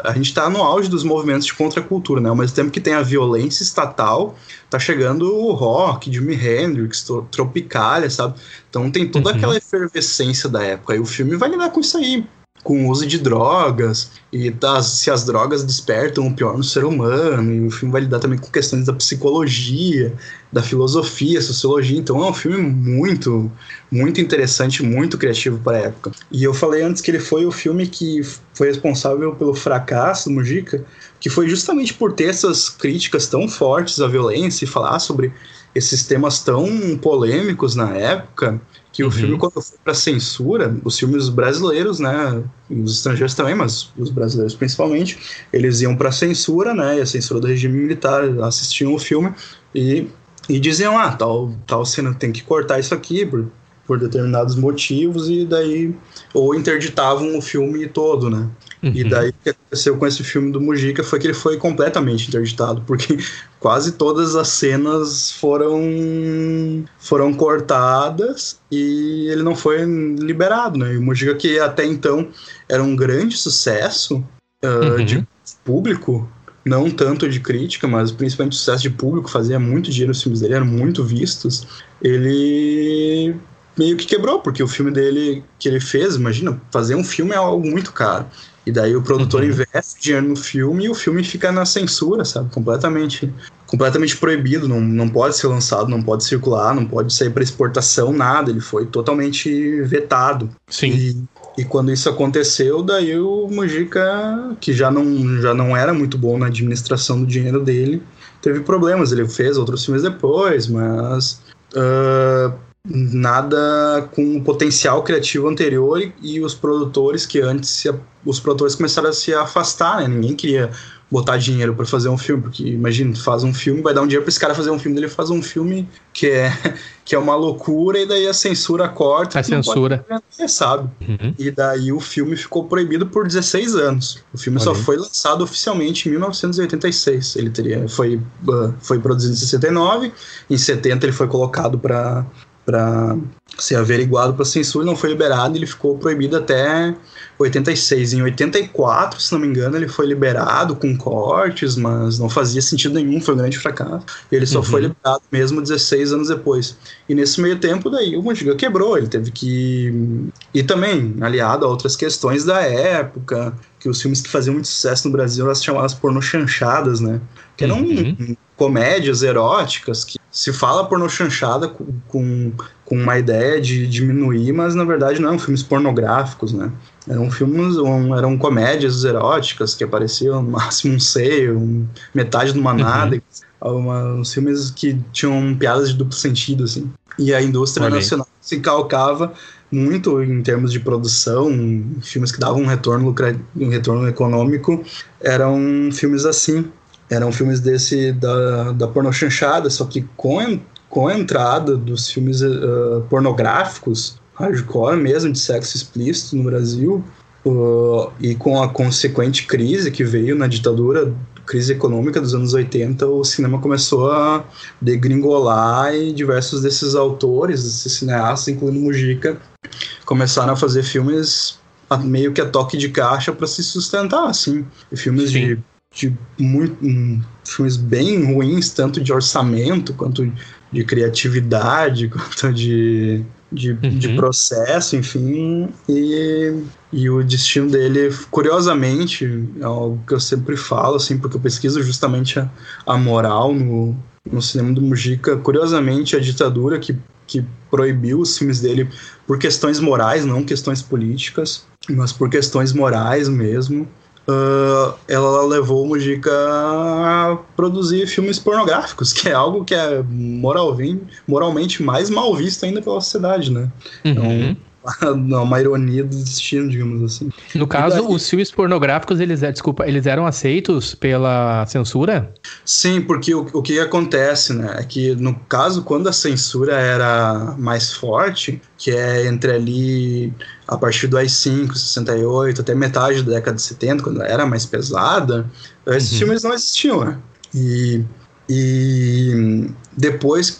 a gente está no auge dos movimentos de contracultura, né? Ao mesmo tempo que tem a violência estatal, tá chegando o rock, Jimi Hendrix, Tropicália, sabe? Então tem toda uhum. aquela efervescência da época. E o filme vai lidar com isso aí com o uso de drogas e das, se as drogas despertam o pior no ser humano. E o filme vai lidar também com questões da psicologia, da filosofia, sociologia. Então é um filme muito, muito interessante, muito criativo para a época. E eu falei antes que ele foi o filme que foi responsável pelo fracasso do Mujica, que foi justamente por ter essas críticas tão fortes à violência e falar sobre esses temas tão polêmicos na época que o filme, uhum. quando foi para censura, os filmes brasileiros, né, os estrangeiros também, mas os brasileiros principalmente, eles iam para censura, né, e a censura do regime militar, assistiam o filme e, e diziam, ah, tal, tal cena tem que cortar isso aqui por, determinados motivos, e daí, ou interditavam o filme todo, né. Uhum. E daí o que aconteceu com esse filme do Mujica foi que ele foi completamente interditado, porque (laughs) quase todas as cenas foram foram cortadas e ele não foi liberado, né? E o Mujica que até então era um grande sucesso uh, uhum. de público, não tanto de crítica, mas principalmente sucesso de público, fazia muito dinheiro os filmes dele, eram muito vistos. Ele meio que quebrou, porque o filme dele que ele fez, imagina, fazer um filme é algo muito caro. E daí o produtor uhum. investe dinheiro no filme e o filme fica na censura, sabe? Completamente, completamente proibido. Não, não pode ser lançado, não pode circular, não pode sair para exportação, nada. Ele foi totalmente vetado. Sim. E, e quando isso aconteceu, daí o Mujica, que já não, já não era muito bom na administração do dinheiro dele, teve problemas. Ele fez outros filmes depois, mas. Uh, nada com o potencial criativo anterior e, e os produtores que antes se, os produtores começaram a se afastar, né? Ninguém queria botar dinheiro para fazer um filme, porque imagina, faz um filme, vai dar um dinheiro para esse cara fazer um filme, ele faz um filme que é (laughs) que é uma loucura e daí a censura corta, a censura, vender, sabe? Uhum. E daí o filme ficou proibido por 16 anos. O filme só foi lançado oficialmente em 1986. Ele teria foi uh, foi produzido em 69, em 70 ele foi colocado para para ser averiguado para censura, não foi liberado, ele ficou proibido até 86. Em 84, se não me engano, ele foi liberado com cortes, mas não fazia sentido nenhum, foi um grande fracasso. Ele só uhum. foi liberado mesmo 16 anos depois. E nesse meio tempo, daí o Mandiga quebrou, ele teve que. E também, aliado a outras questões da época, que os filmes que faziam muito sucesso no Brasil eram chamadas porno chanchadas, né? Que eram uhum. Comédias eróticas que se fala porno chanchada com, com, com, uma ideia de diminuir, mas na verdade não eram filmes pornográficos, né? Eram filmes, um, eram comédias eróticas que apareciam no máximo um seio, um, metade de uma nada, uhum. uma, uns filmes que tinham piadas de duplo sentido, assim. E a indústria Olhei. nacional se calcava muito em termos de produção, filmes que davam um retorno, lucra, um retorno econômico, eram filmes assim, eram filmes desse da, da pornochanchada, só que com, com a entrada dos filmes uh, pornográficos, hardcore mesmo, de sexo explícito no Brasil, uh, e com a consequente crise que veio na ditadura, crise econômica dos anos 80, o cinema começou a degringolar e diversos desses autores, desses cineastas, incluindo Mujica, começaram a fazer filmes meio que a toque de caixa para se sustentar, assim. Filmes Sim. de de muito, um, filmes bem ruins, tanto de orçamento quanto de criatividade, (laughs) quanto de, de, uhum. de processo, enfim. E, e o destino dele, curiosamente, é algo que eu sempre falo, assim, porque eu pesquiso justamente a, a moral no, no cinema do Mujica. Curiosamente, a ditadura que, que proibiu os filmes dele por questões morais, não questões políticas, mas por questões morais mesmo uh, ela levou o Mujica a produzir filmes pornográficos, que é algo que é moral, moralmente mais mal visto ainda pela sociedade, né? Uhum. Então, (laughs) uma ironia do destino, digamos assim. No caso, daí... os filmes pornográficos, eles, é, desculpa, eles eram aceitos pela censura? Sim, porque o, o que acontece, né, é que no caso, quando a censura era mais forte, que é entre ali a partir do AI-5, 68, até metade da década de 70, quando era mais pesada, esses uhum. filmes não existiam, né? E e depois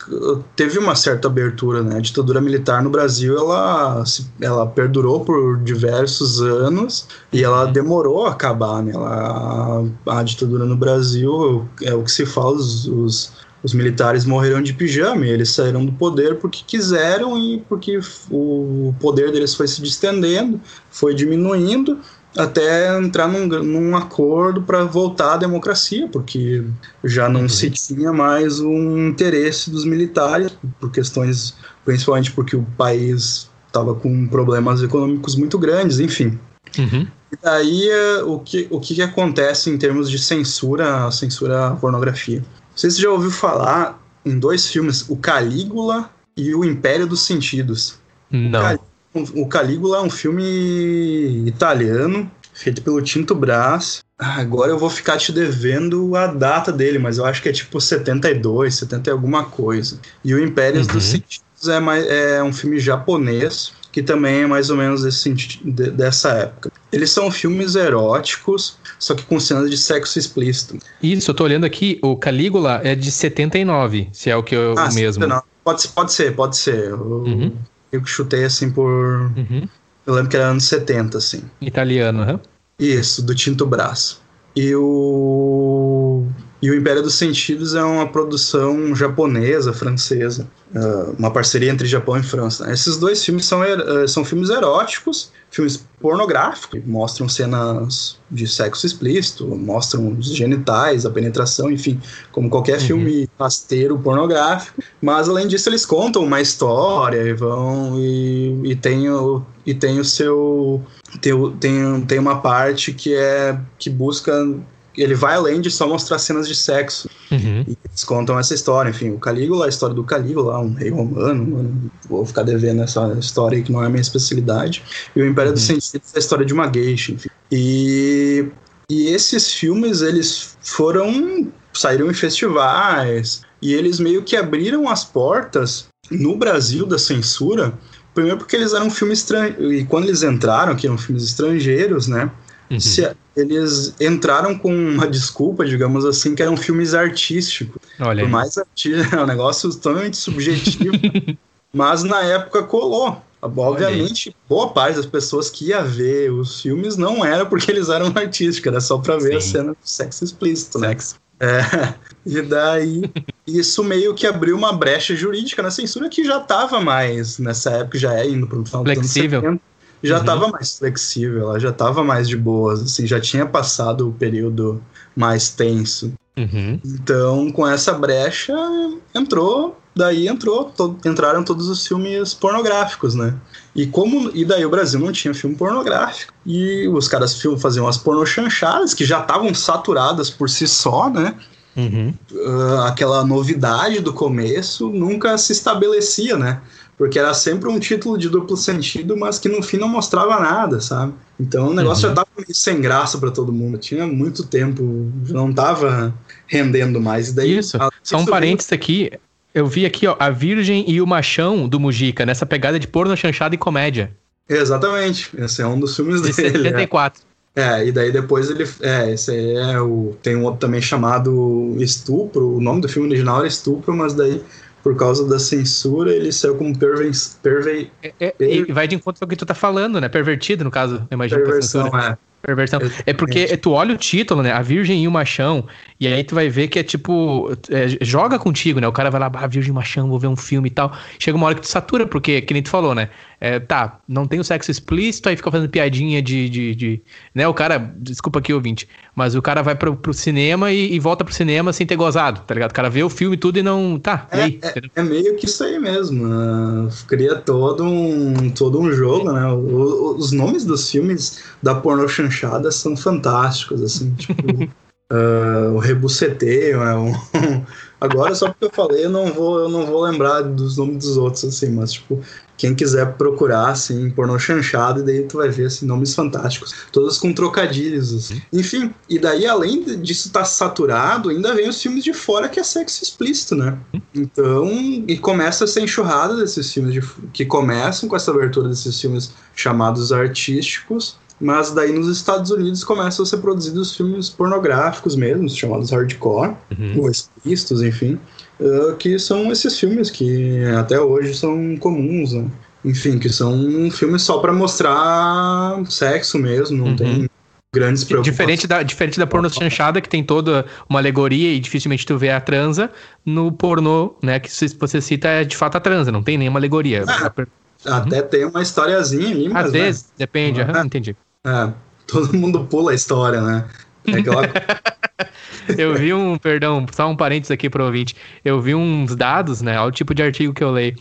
teve uma certa abertura, né? A ditadura militar no Brasil, ela, ela perdurou por diversos anos e ela uhum. demorou a acabar, né? Ela, a, ditadura no Brasil, é o que se fala, os, os, os militares morreram de pijama, eles saíram do poder porque quiseram e porque o poder deles foi se distendendo, foi diminuindo, até entrar num, num acordo para voltar à democracia, porque já não uhum. se tinha mais um interesse dos militares, por questões, principalmente porque o país estava com problemas econômicos muito grandes, enfim. Uhum. E daí, eh, o que, o que acontece em termos de censura, censura à pornografia? Vocês já ouviu falar em dois filmes, o Calígula e o Império dos Sentidos? Não. O Calígula é um filme italiano, feito pelo Tinto Brás. Agora eu vou ficar te devendo a data dele, mas eu acho que é tipo 72, 70 e alguma coisa. E o Impérios uhum. dos Sentidos é, mais, é um filme japonês, que também é mais ou menos desse, dessa época. Eles são filmes eróticos, só que com cenas de sexo explícito. Isso, eu tô olhando aqui, o Calígula é de 79, se é o que eu ah, mesmo. 79. Pode, pode ser, pode ser. Eu, uhum. Eu chutei assim por. Uhum. Eu lembro que era anos 70, assim. Italiano, né? Isso, do Tinto Braço. E o. E o Império dos Sentidos é uma produção japonesa, francesa, uh, uma parceria entre Japão e França. Esses dois filmes são, uh, são filmes eróticos, filmes pornográficos, mostram cenas de sexo explícito, mostram os genitais, a penetração, enfim, como qualquer uhum. filme rasteiro pornográfico. Mas além disso, eles contam uma história e vão e, e tem o, e tem o seu tem, tem, tem uma parte que é que busca ele vai além de só mostrar cenas de sexo. Uhum. E eles contam essa história, enfim, o Calígula, a história do Calígula, um rei romano, vou ficar devendo essa história aí que não é a minha especialidade. E o Império uhum. dos Sentidos é a história de uma geisha, enfim. E, e esses filmes, eles foram, saíram em festivais, e eles meio que abriram as portas no Brasil da censura, primeiro porque eles eram filmes estrangeiros, e quando eles entraram, que eram filmes estrangeiros, né, Uhum. Se, eles entraram com uma desculpa, digamos assim, que eram filmes artísticos. Olha Por mais artístico, (laughs) é um negócio totalmente subjetivo. (laughs) mas na época colou. Obviamente, boa parte das pessoas que ia ver os filmes não era porque eles eram (laughs) artísticos, era só para ver Sim. a cena de sexo explícito. Né? Sexo. É, e daí isso meio que abriu uma brecha jurídica na censura que já estava mais nessa época, já é indo para o final Flexível. dos anos 70 já estava uhum. mais flexível, ela já estava mais de boas, assim, já tinha passado o período mais tenso. Uhum. Então, com essa brecha, entrou, daí entrou, to, entraram todos os filmes pornográficos, né? E como e daí o Brasil não tinha filme pornográfico e os caras faziam as pornochanchadas que já estavam saturadas por si só, né? Uhum. Uh, aquela novidade do começo nunca se estabelecia, né? Porque era sempre um título de duplo sentido, mas que no fim não mostrava nada, sabe? Então o negócio uhum. já tava meio sem graça para todo mundo. Tinha muito tempo, não tava rendendo mais. E daí, Isso. Só um parênteses aqui. Eu vi aqui, ó, A Virgem e o Machão do Mujica, nessa pegada de porno chanchada e comédia. Exatamente. Esse é um dos filmes de dele. 74. É. é, e daí depois ele. É, esse aí é o. Tem um outro também chamado Estupro. O nome do filme original era Estupro, mas daí por causa da censura, ele saiu como perven... perve... É, é. E vai de encontro com o que tu tá falando, né? Pervertido, no caso, imagina. Perversão, é. Perversão. É porque tu olha o título, né? A Virgem e o Machão, e aí tu vai ver que é tipo. É, joga contigo, né? O cara vai lá, ah, Virgem e o Machão, vou ver um filme e tal. Chega uma hora que tu satura, porque, que nem tu falou, né? É, tá, não tem o sexo explícito, aí fica fazendo piadinha de, de, de, né, o cara, desculpa aqui, ouvinte, mas o cara vai pro, pro cinema e, e, volta pro cinema sem ter gozado, tá ligado? O cara vê o filme tudo e não, tá, é, aí, é, é, meio que isso aí mesmo, uh, cria todo um, todo um jogo, né, o, os nomes dos filmes da porno chanchada são fantásticos, assim, (laughs) tipo... Uh, o rebuceteio, é um, (laughs) agora só porque eu falei eu não vou eu não vou lembrar dos nomes dos outros assim, mas tipo quem quiser procurar assim pornô chanchado e daí tu vai ver assim nomes fantásticos, todos com trocadilhos assim. Enfim, e daí além disso estar tá saturado, ainda vem os filmes de fora que é sexo explícito, né? Então, e começa essa enxurrada desses filmes de, que começam com essa abertura desses filmes chamados artísticos mas daí nos Estados Unidos começam a ser produzidos filmes pornográficos mesmo, chamados hardcore, uhum. ou explícitos, enfim, uh, que são esses filmes que até hoje são comuns, né? Enfim, que são filmes só para mostrar sexo mesmo, não uhum. tem grandes preocupações. Diferente da, diferente da porno chanchada, que tem toda uma alegoria e dificilmente tu vê a transa, no pornô, né, que você cita é de fato a transa, não tem nenhuma alegoria. Ah, até uhum. tem uma historiazinha ali, mas... Às né? vezes, depende, uhum, entendi. É, todo mundo pula a história, né? É aquela... (laughs) (laughs) eu vi um, perdão, só um parênteses aqui pro ouvinte. Eu vi uns dados, né? Olha o tipo de artigo que eu leio.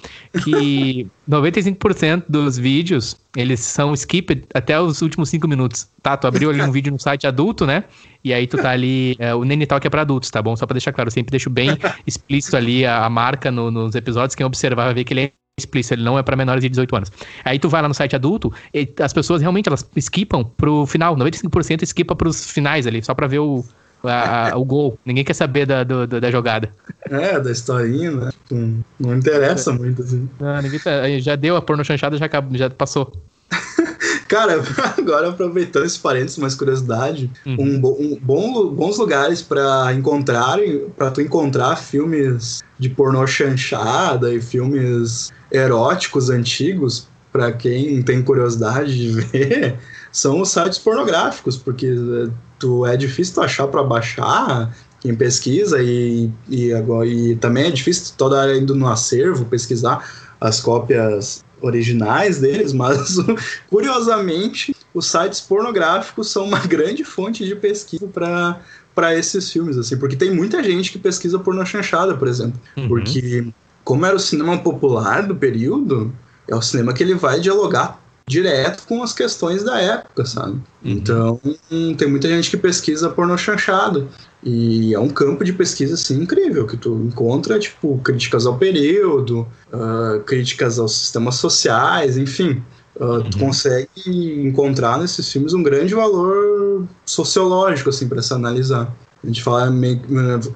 Que (laughs) 95% dos vídeos, eles são skip até os últimos 5 minutos. Tá, tu abriu ali um (laughs) vídeo no site adulto, né? E aí tu tá ali. É, o Nene Talk é pra adultos, tá bom? Só pra deixar claro, eu sempre deixo bem explícito ali a, a marca no, nos episódios. Quem observar vai ver que ele é explícito, ele não é para menores de 18 anos. Aí tu vai lá no site adulto, as pessoas realmente elas skipam pro final, 95% skipa pros finais ali, só para ver o, a, a, o gol. Ninguém quer saber da, do, da jogada. É, da historinha, né? Não, não interessa é. muito, assim. Não, ninguém tá, já deu a porno chanchada, já, já passou. (laughs) Cara, agora aproveitando esse parênteses, mais curiosidade, uhum. um, bo, um bom, bons lugares para encontrar, para tu encontrar filmes de pornô chanchada e filmes eróticos antigos, para quem tem curiosidade de (laughs) ver, são os sites pornográficos, porque eh, tu é difícil tu achar para baixar quem pesquisa e, e, agora, e também é difícil toda hora indo no acervo pesquisar as cópias originais deles, (laughs) mas curiosamente os sites pornográficos são uma (laughs) grande fonte de pesquisa para para esses filmes assim, porque tem muita gente que pesquisa porno chanchada, por exemplo, uhum. porque como era o cinema popular do período, é o cinema que ele vai dialogar direto com as questões da época, sabe? Uhum. Então, tem muita gente que pesquisa porno chanchado. E é um campo de pesquisa, assim, incrível, que tu encontra, tipo, críticas ao período, uh, críticas aos sistemas sociais, enfim. Uh, uhum. Tu consegue encontrar nesses filmes um grande valor sociológico, assim, para se analisar. A gente fala meio,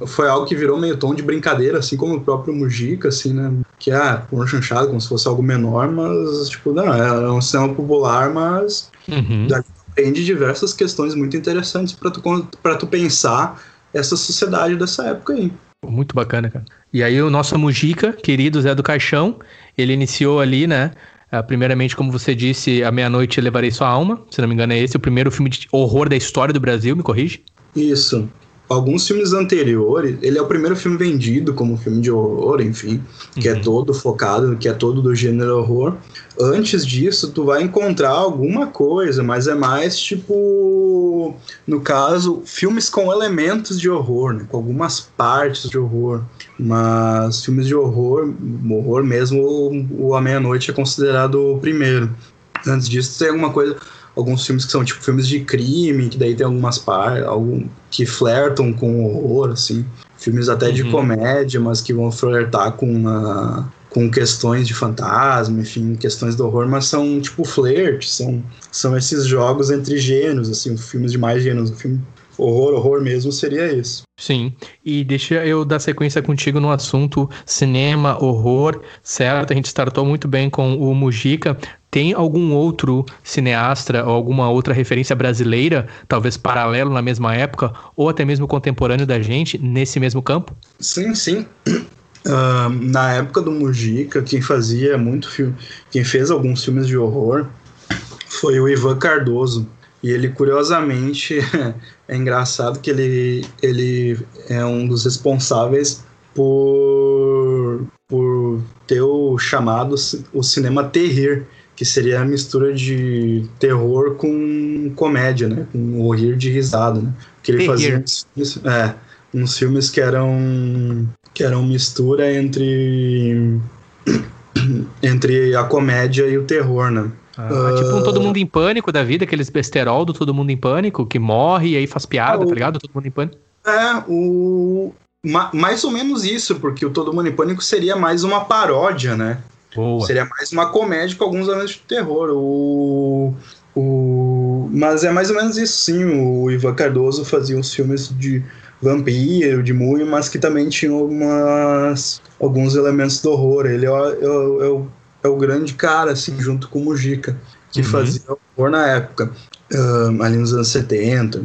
foi algo que virou meio tom de brincadeira, assim como o próprio Mujica, assim, né? Que é ah, um chanchado, como se fosse algo menor, mas, tipo, não, é um cinema popular, mas uhum. depende de diversas questões muito interessantes para tu, tu pensar essa sociedade dessa época aí. Muito bacana, cara. E aí o nosso Mujica, querido Zé do Caixão, ele iniciou ali, né? Uh, primeiramente, como você disse, A Meia-Noite Levarei Sua Alma, se não me engano é esse, o primeiro filme de horror da história do Brasil, me corrige? Isso alguns filmes anteriores, ele é o primeiro filme vendido como filme de horror, enfim, que é uhum. é todo focado, que é todo do gênero horror. Antes disso, tu vai encontrar alguma coisa, mas é mais tipo, no caso, filmes com elementos de horror, né, com algumas partes de horror. Mas filmes de horror, horror mesmo, o A Meia-Noite é considerado o primeiro. Antes disso, tem alguma coisa alguns filmes que são tipo filmes de crime, que daí tem algumas partes, algum que flertam com horror, assim. Filmes até de uhum. comédia, mas que vão flertar com uma, com questões de fantasma, enfim, questões do horror, mas são tipo flerte, são, são esses jogos entre gêneros, assim, filmes de mais gêneros. O filme horror, horror mesmo seria isso. Sim, e deixa eu dar sequência contigo no assunto cinema, horror, certo? A gente startou muito bem com o Mujica. Tem algum outro cineasta ou alguma outra referência brasileira, talvez paralelo na mesma época, ou até mesmo contemporâneo da gente, nesse mesmo campo? Sim, sim. Uh, (clears throat) na época do Mujica, quem fazia muito filme, quem fez alguns filmes de horror foi o Ivan Cardoso. E ele, curiosamente, (laughs) é engraçado que ele, ele é um dos responsáveis por, por ter o chamado o cinema terrir, que seria a mistura de terror com comédia, né? Com o rir de risada, né? Que ele fazia uns, é, uns filmes que eram que eram mistura entre (coughs) entre a comédia e o terror, né? Ah, uh, tipo um Todo Mundo em Pânico da vida, aqueles besterol do Todo Mundo em Pânico, que morre e aí faz piada, ah, o, tá ligado? Todo Mundo em Pânico. É, o... Ma mais ou menos isso, porque o Todo Mundo em Pânico seria mais uma paródia, né? Boa. Seria mais uma comédia com alguns elementos de terror. O... O... Mas é mais ou menos isso, sim. O Ivan Cardoso fazia uns filmes de vampiro, de múmia, mas que também tinham algumas, alguns elementos do horror. Ele é, é, é, é o grande cara, assim, junto com o Mujica, que uhum. fazia horror na época, uh, ali nos anos 70,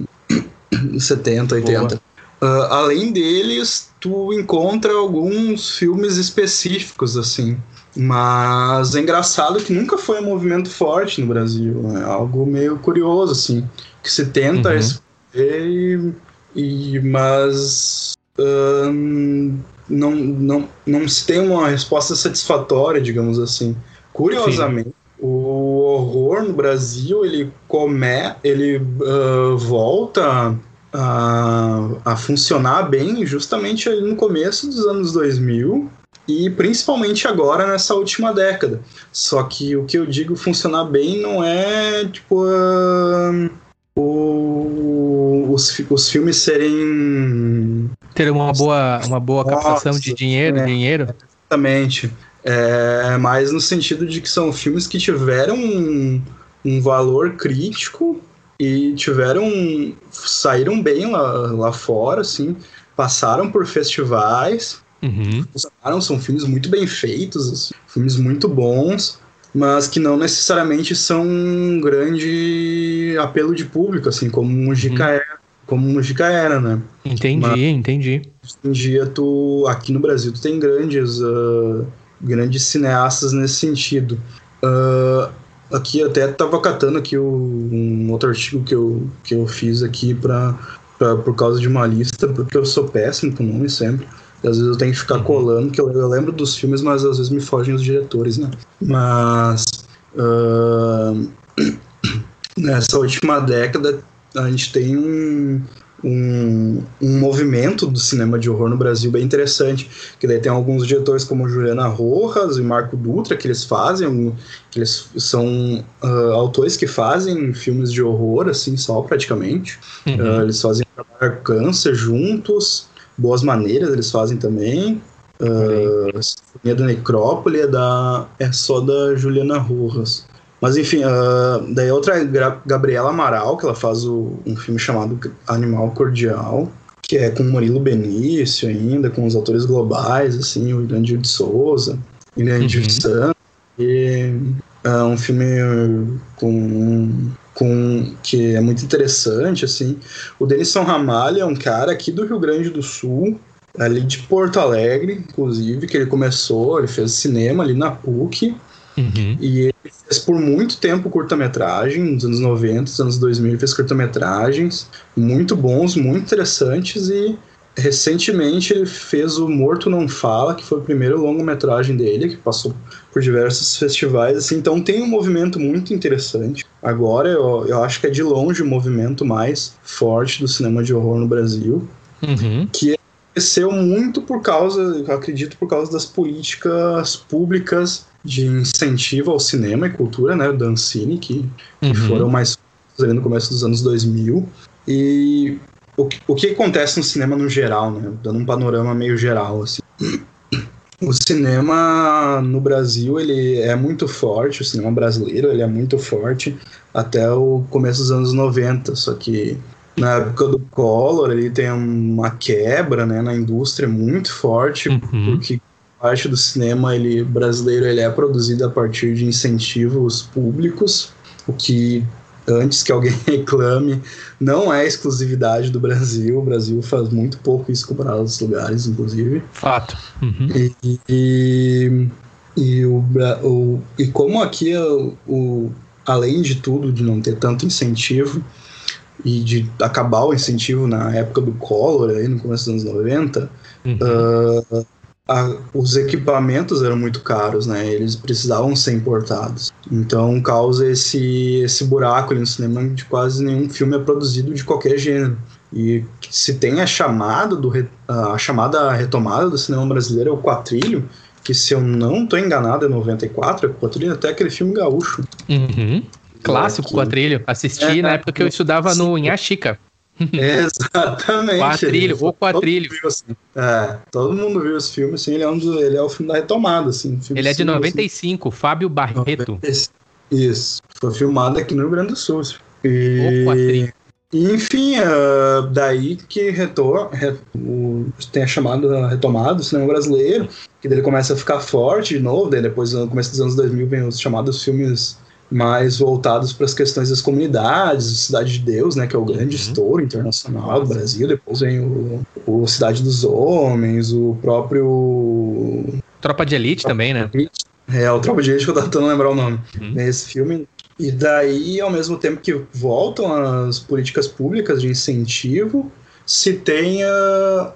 70, 80. Uh, além deles, tu encontra alguns filmes específicos, assim. Mas é engraçado que nunca foi um movimento forte no Brasil. É algo meio curioso, assim. Que se tenta uhum. e, e, mas não, não, não se tem uma resposta satisfatória, digamos assim. Curiosamente, Sim. o horror no Brasil ele come, ele uh, volta a, a funcionar bem justamente ali no começo dos anos 2000 e principalmente agora nessa última década. Só que o que eu digo funcionar bem não é tipo uh, o, os, os filmes serem ter uma boa, uma boa captação de dinheiro, é, dinheiro. Exatamente. É, mas no sentido de que são filmes que tiveram um, um valor crítico e tiveram saíram bem lá, lá fora, assim, passaram por festivais, uhum. São filmes muito bem feitos, assim, filmes muito bons, mas que não necessariamente são um grande apelo de público, assim, como Mujica uhum. é como música era, né? Entendi, Mas, entendi. Hoje em dia, tu, aqui no Brasil, tu tem grandes, uh, grandes cineastas nesse sentido. Uh, aqui até estava catando aqui o, um outro artigo que eu, que eu fiz aqui pra, pra, por causa de uma lista, porque eu sou péssimo com nome sempre. Às vezes eu tenho que ficar colando, que eu, eu, lembro dos filmes, mas às vezes me fogem os diretores, né? Mas uh, (clears throat) nessa última década a gente tem um, um, um, movimento do cinema de horror no Brasil bem interessante, que daí tem alguns diretores como Juliana Rojas e Marco Dutra que eles fazem, que eles são uh, autores que fazem filmes de horror, assim, só praticamente. Uhum. Uh, eles fazem Câncer juntos, Boas Maneiras eles fazem também. Uh, a Sinfonia da Necrópole é, da, é só da Juliana Rojas. Mas enfim, uh, daí outra Gabriela Amaral, que ela faz o, um filme chamado Animal Cordial, que é com Murilo Benício ainda, com os atores globais, assim, o Irandir de Souza, Irandir uhum. Santos, e é um filme com, com que é muito interessante, assim. O Denison Ramalho é um cara aqui do Rio Grande do Sul, ali de Porto Alegre, inclusive, que ele começou, ele fez cinema ali na PUC, Uhum. E ele fez por muito tempo curta-metragem, nos anos 90, nos anos 2000, ele fez curta-metragens muito bons, muito interessantes e recentemente ele fez o Morto Não Fala, que foi o primeiro longa-metragem dele, que passou por diversos festivais, assim, então tem um movimento muito interessante. Agora eu, eu acho que é de longe o movimento mais forte do cinema de horror no Brasil, uhum. que cresceu muito por causa, eu acredito, por causa das políticas públicas de incentivo ao cinema e cultura, né, da Ancine, que, uhum. que foram mais ali no começo dos anos 2000. E o, o que acontece no cinema no geral, né, dando um panorama meio geral, assim. O cinema no Brasil, ele é muito forte, o cinema brasileiro, ele é muito forte até o começo dos anos 90, só que na época do Collor, ele tem uma quebra, né, na indústria muito forte, uhum. porque parte do cinema ele, brasileiro ele é produzido a partir de incentivos públicos, o que antes que alguém (laughs) reclame não é exclusividade do Brasil. O Brasil faz muito pouco isso comparado a outros lugares, inclusive. Fato. Uhum. E, e, e, o, o, e como aqui o, o, além de tudo, de não ter tanto incentivo e de acabar o incentivo na época do Collor, aí no começo dos anos 90, uhum. uh, a, os equipamentos eram muito caros, né? Eles precisavam ser importados. Então causa esse, esse buraco ali no cinema de quase nenhum filme é produzido de qualquer gênero. E se tem a chamada, do, a chamada retomada do cinema brasileiro é o Quatrilho, que se eu não estou enganado é 94, é o Quatrilho até aquele filme gaúcho. Uhum. Clássico é, Quatrilho. Assisti é, na época que eu estudava no Inhaxica. (laughs) Exatamente. Quatrilho, o quatrilho. Todo assim. É, todo mundo viu esse filme, assim, ele é, um do, ele é o filme da retomada, assim. Ele é de 95, assim. Fábio Barreto. Isso, foi filmado aqui no Rio Grande do Sul. E... O quatrilho. enfim, uh, daí que retor, re, o, tem a chamada retomada do cinema brasileiro, que ele começa a ficar forte de novo, daí depois no começo dos anos 2000 vem os chamados filmes mais voltados para as questões das comunidades, Cidade de Deus, né, que é o grande uhum. estouro internacional do Brasil. Depois vem o, o Cidade dos Homens, o próprio. Tropa de Elite Tropa também, né? É, o Tropa de Elite que eu tô tentando lembrar o nome. Uhum. Nesse filme. E daí, ao mesmo tempo que voltam as políticas públicas de incentivo, se tenha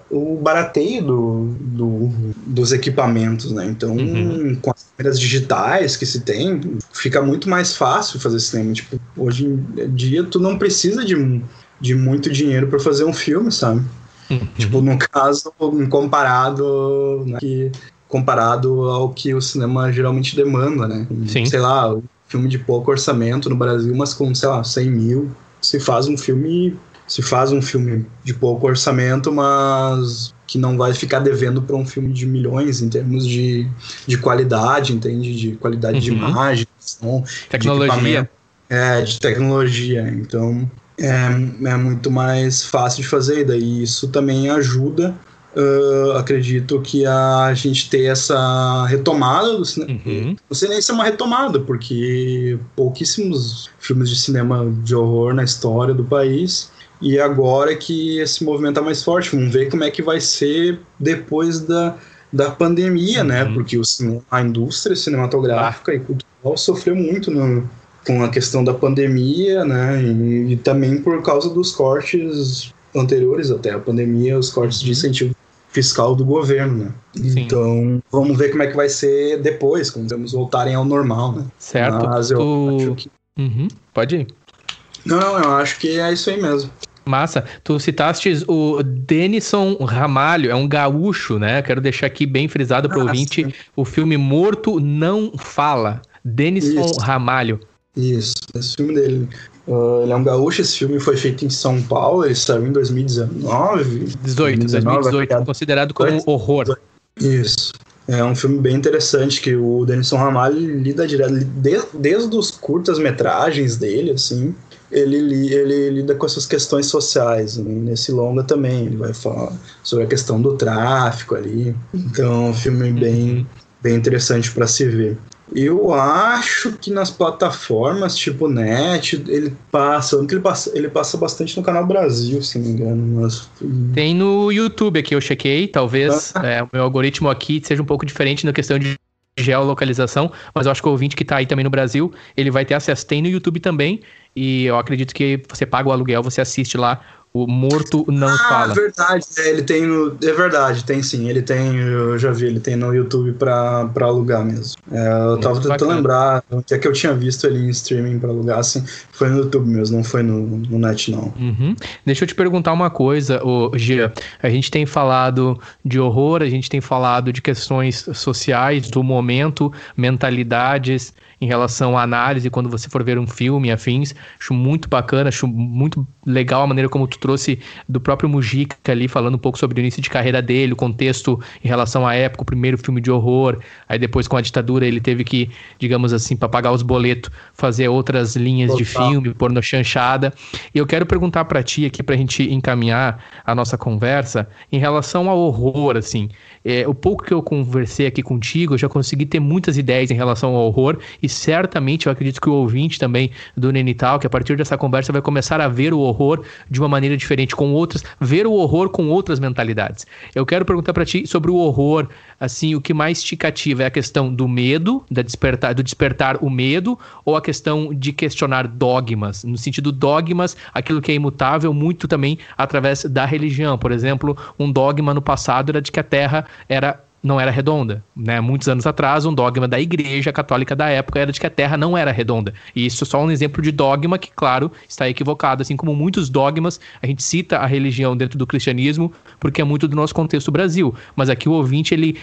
o barateio do, do, dos equipamentos, né? Então, uhum. com as câmeras digitais que se tem, fica muito mais fácil fazer cinema. Tipo, hoje em dia, tu não precisa de, de muito dinheiro para fazer um filme, sabe? Uhum. Tipo, no caso, comparado, né, que, comparado ao que o cinema geralmente demanda, né? Sim. Sei lá, filme de pouco orçamento no Brasil, mas com, sei lá, 100 mil, se faz um filme se faz um filme de pouco orçamento, mas que não vai ficar devendo para um filme de milhões em termos de, de qualidade, entende? De qualidade uhum. de imagem, som, tecnologia. De é, de tecnologia. Então é, é muito mais fácil de fazer, e daí isso também ajuda. Uh, acredito que a gente ter essa retomada do cinema. Uhum. Não sei nem se é uma retomada, porque pouquíssimos filmes de cinema de horror na história do país e agora é que esse movimento está mais forte. Vamos ver como é que vai ser depois da, da pandemia, né? uhum. né? Porque o a indústria cinematográfica ah. e cultural sofreu muito no, com a questão da pandemia, né? E, e, também por causa dos cortes anteriores até a pandemia, os cortes de uhum. incentivo fiscal do governo, né? Sim. Então, vamos ver como é que vai ser depois, quando vamos voltarem ao normal, né? Certo. Mas eu tu... acho que... Uhum. Pode ir. Não, eu acho que é isso aí mesmo. Massa. Tu citaste o Denison Ramalho, é um gaúcho, né? Quero deixar aqui bem frisado para o ouvinte o filme Morto Não Fala. Denison Isso. Ramalho. Isso, esse filme dele. Uh, ele é um gaúcho, esse filme foi feito em São Paulo, ele saiu em 2019. 18, 2019, 2018, considerado como horror. Isso. É um filme bem interessante que o Denison Ramalho lida direto, desde, desde os curtas-metragens dele, assim, ele, ele lida com essas questões sociais. Né? Nesse longa também, ele vai falar sobre a questão do tráfico ali. Então, é um filme bem, uhum. bem interessante para se ver. Eu acho que nas plataformas tipo Net, ele passa, ele passa, ele passa bastante no canal Brasil, se não me engano. Mas... Tem no YouTube aqui, eu chequei, talvez ah. é, o meu algoritmo aqui seja um pouco diferente na questão de geolocalização, mas eu acho que o ouvinte que está aí também no Brasil, ele vai ter acesso, tem no YouTube também, e eu acredito que você paga o aluguel, você assiste lá o morto não ah, fala. Ah, verdade. É, ele tem no. É verdade, tem sim. Ele tem. Eu já vi, ele tem no YouTube pra, pra alugar mesmo. É, eu Muito tava tentando bacana. lembrar o que é que eu tinha visto ali em streaming pra alugar, assim. Foi no YouTube mesmo, não foi no, no net, não. Uhum. Deixa eu te perguntar uma coisa, ô, Gia. A gente tem falado de horror, a gente tem falado de questões sociais, do momento, mentalidades em relação à análise quando você for ver um filme afins. Acho muito bacana, acho muito legal a maneira como tu trouxe do próprio Mujica ali, falando um pouco sobre o início de carreira dele, o contexto em relação à época, o primeiro filme de horror, aí depois com a ditadura ele teve que, digamos assim, para pagar os boletos, fazer outras linhas Total. de filme, pôr no chanchada. E eu quero perguntar para ti aqui, pra gente encaminhar a nossa conversa, em relação ao horror, assim, é, o pouco que eu conversei aqui contigo, eu já consegui ter muitas ideias em relação ao horror e certamente eu acredito que o ouvinte também do Nenital, que a partir dessa conversa vai começar a ver o horror de uma maneira diferente, com outras, ver o horror com outras mentalidades. Eu quero perguntar para ti sobre o horror, assim, o que mais te cativa é a questão do medo, da despertar, do despertar o medo, ou a questão de questionar dogmas, no sentido dogmas, aquilo que é imutável, muito também através da religião. Por exemplo, um dogma no passado era de que a Terra era não era redonda, né? Muitos anos atrás, um dogma da Igreja Católica da época era de que a Terra não era redonda. E isso é só um exemplo de dogma que, claro, está equivocado, assim como muitos dogmas, a gente cita a religião dentro do cristianismo porque é muito do nosso contexto Brasil, mas aqui o ouvinte ele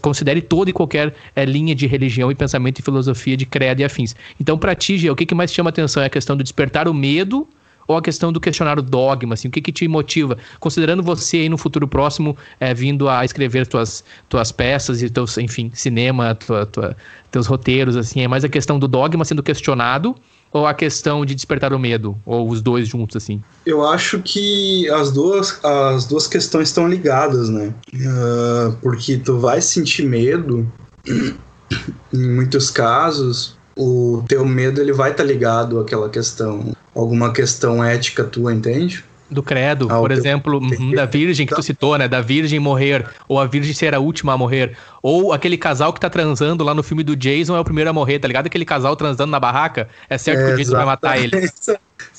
considere toda e qualquer é, linha de religião e pensamento e filosofia de credo e afins. Então, para ti, Gia, o que, que mais chama atenção é a questão do despertar o medo ou a questão do questionar o dogma, assim, o que, que te motiva, considerando você aí no futuro próximo é, vindo a escrever tuas, tuas peças e teus, enfim, cinema, tua, tua, teus roteiros, assim, é mais a questão do dogma sendo questionado ou a questão de despertar o medo, ou os dois juntos, assim? Eu acho que as duas, as duas questões estão ligadas, né? Uh, porque tu vai sentir medo, em muitos casos, o teu medo ele vai estar tá ligado àquela questão, alguma questão ética tua, entende? do credo, ah, por exemplo, da virgem que tu citou, né? Da virgem morrer, ou a virgem ser a última a morrer. Ou aquele casal que tá transando lá no filme do Jason é o primeiro a morrer, tá ligado? Aquele casal transando na barraca, é certo é, que o Jason vai matar ele.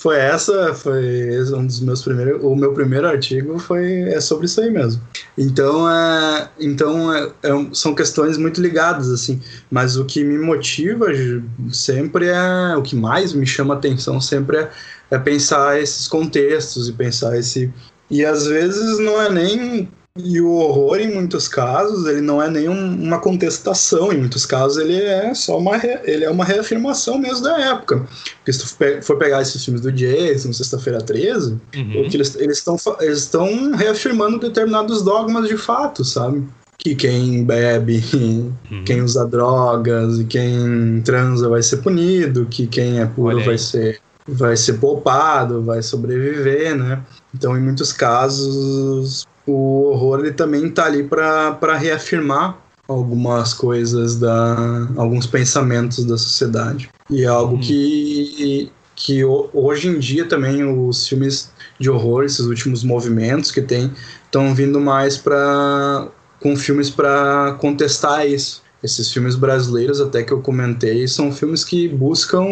Foi essa, foi um dos meus primeiros. O meu primeiro artigo foi é sobre isso aí mesmo. Então, é, então é, é, são questões muito ligadas, assim. Mas o que me motiva sempre é. O que mais me chama atenção sempre é é pensar esses contextos e pensar esse. E às vezes não é nem. E o horror, em muitos casos, ele não é nem uma contestação, em muitos casos ele é só uma, ele é uma reafirmação mesmo da época. Porque se tu for pegar esses filmes do Jason, Sexta-feira 13, uhum. eles estão eles estão reafirmando determinados dogmas de fato, sabe? Que quem bebe, uhum. quem usa drogas e quem transa vai ser punido, que quem é puro vai ser vai ser poupado, vai sobreviver, né? Então, em muitos casos, o horror ele também está ali para reafirmar algumas coisas da alguns pensamentos da sociedade e é algo uhum. que que hoje em dia também os filmes de horror esses últimos movimentos que tem estão vindo mais para com filmes para contestar isso esses filmes brasileiros até que eu comentei são filmes que buscam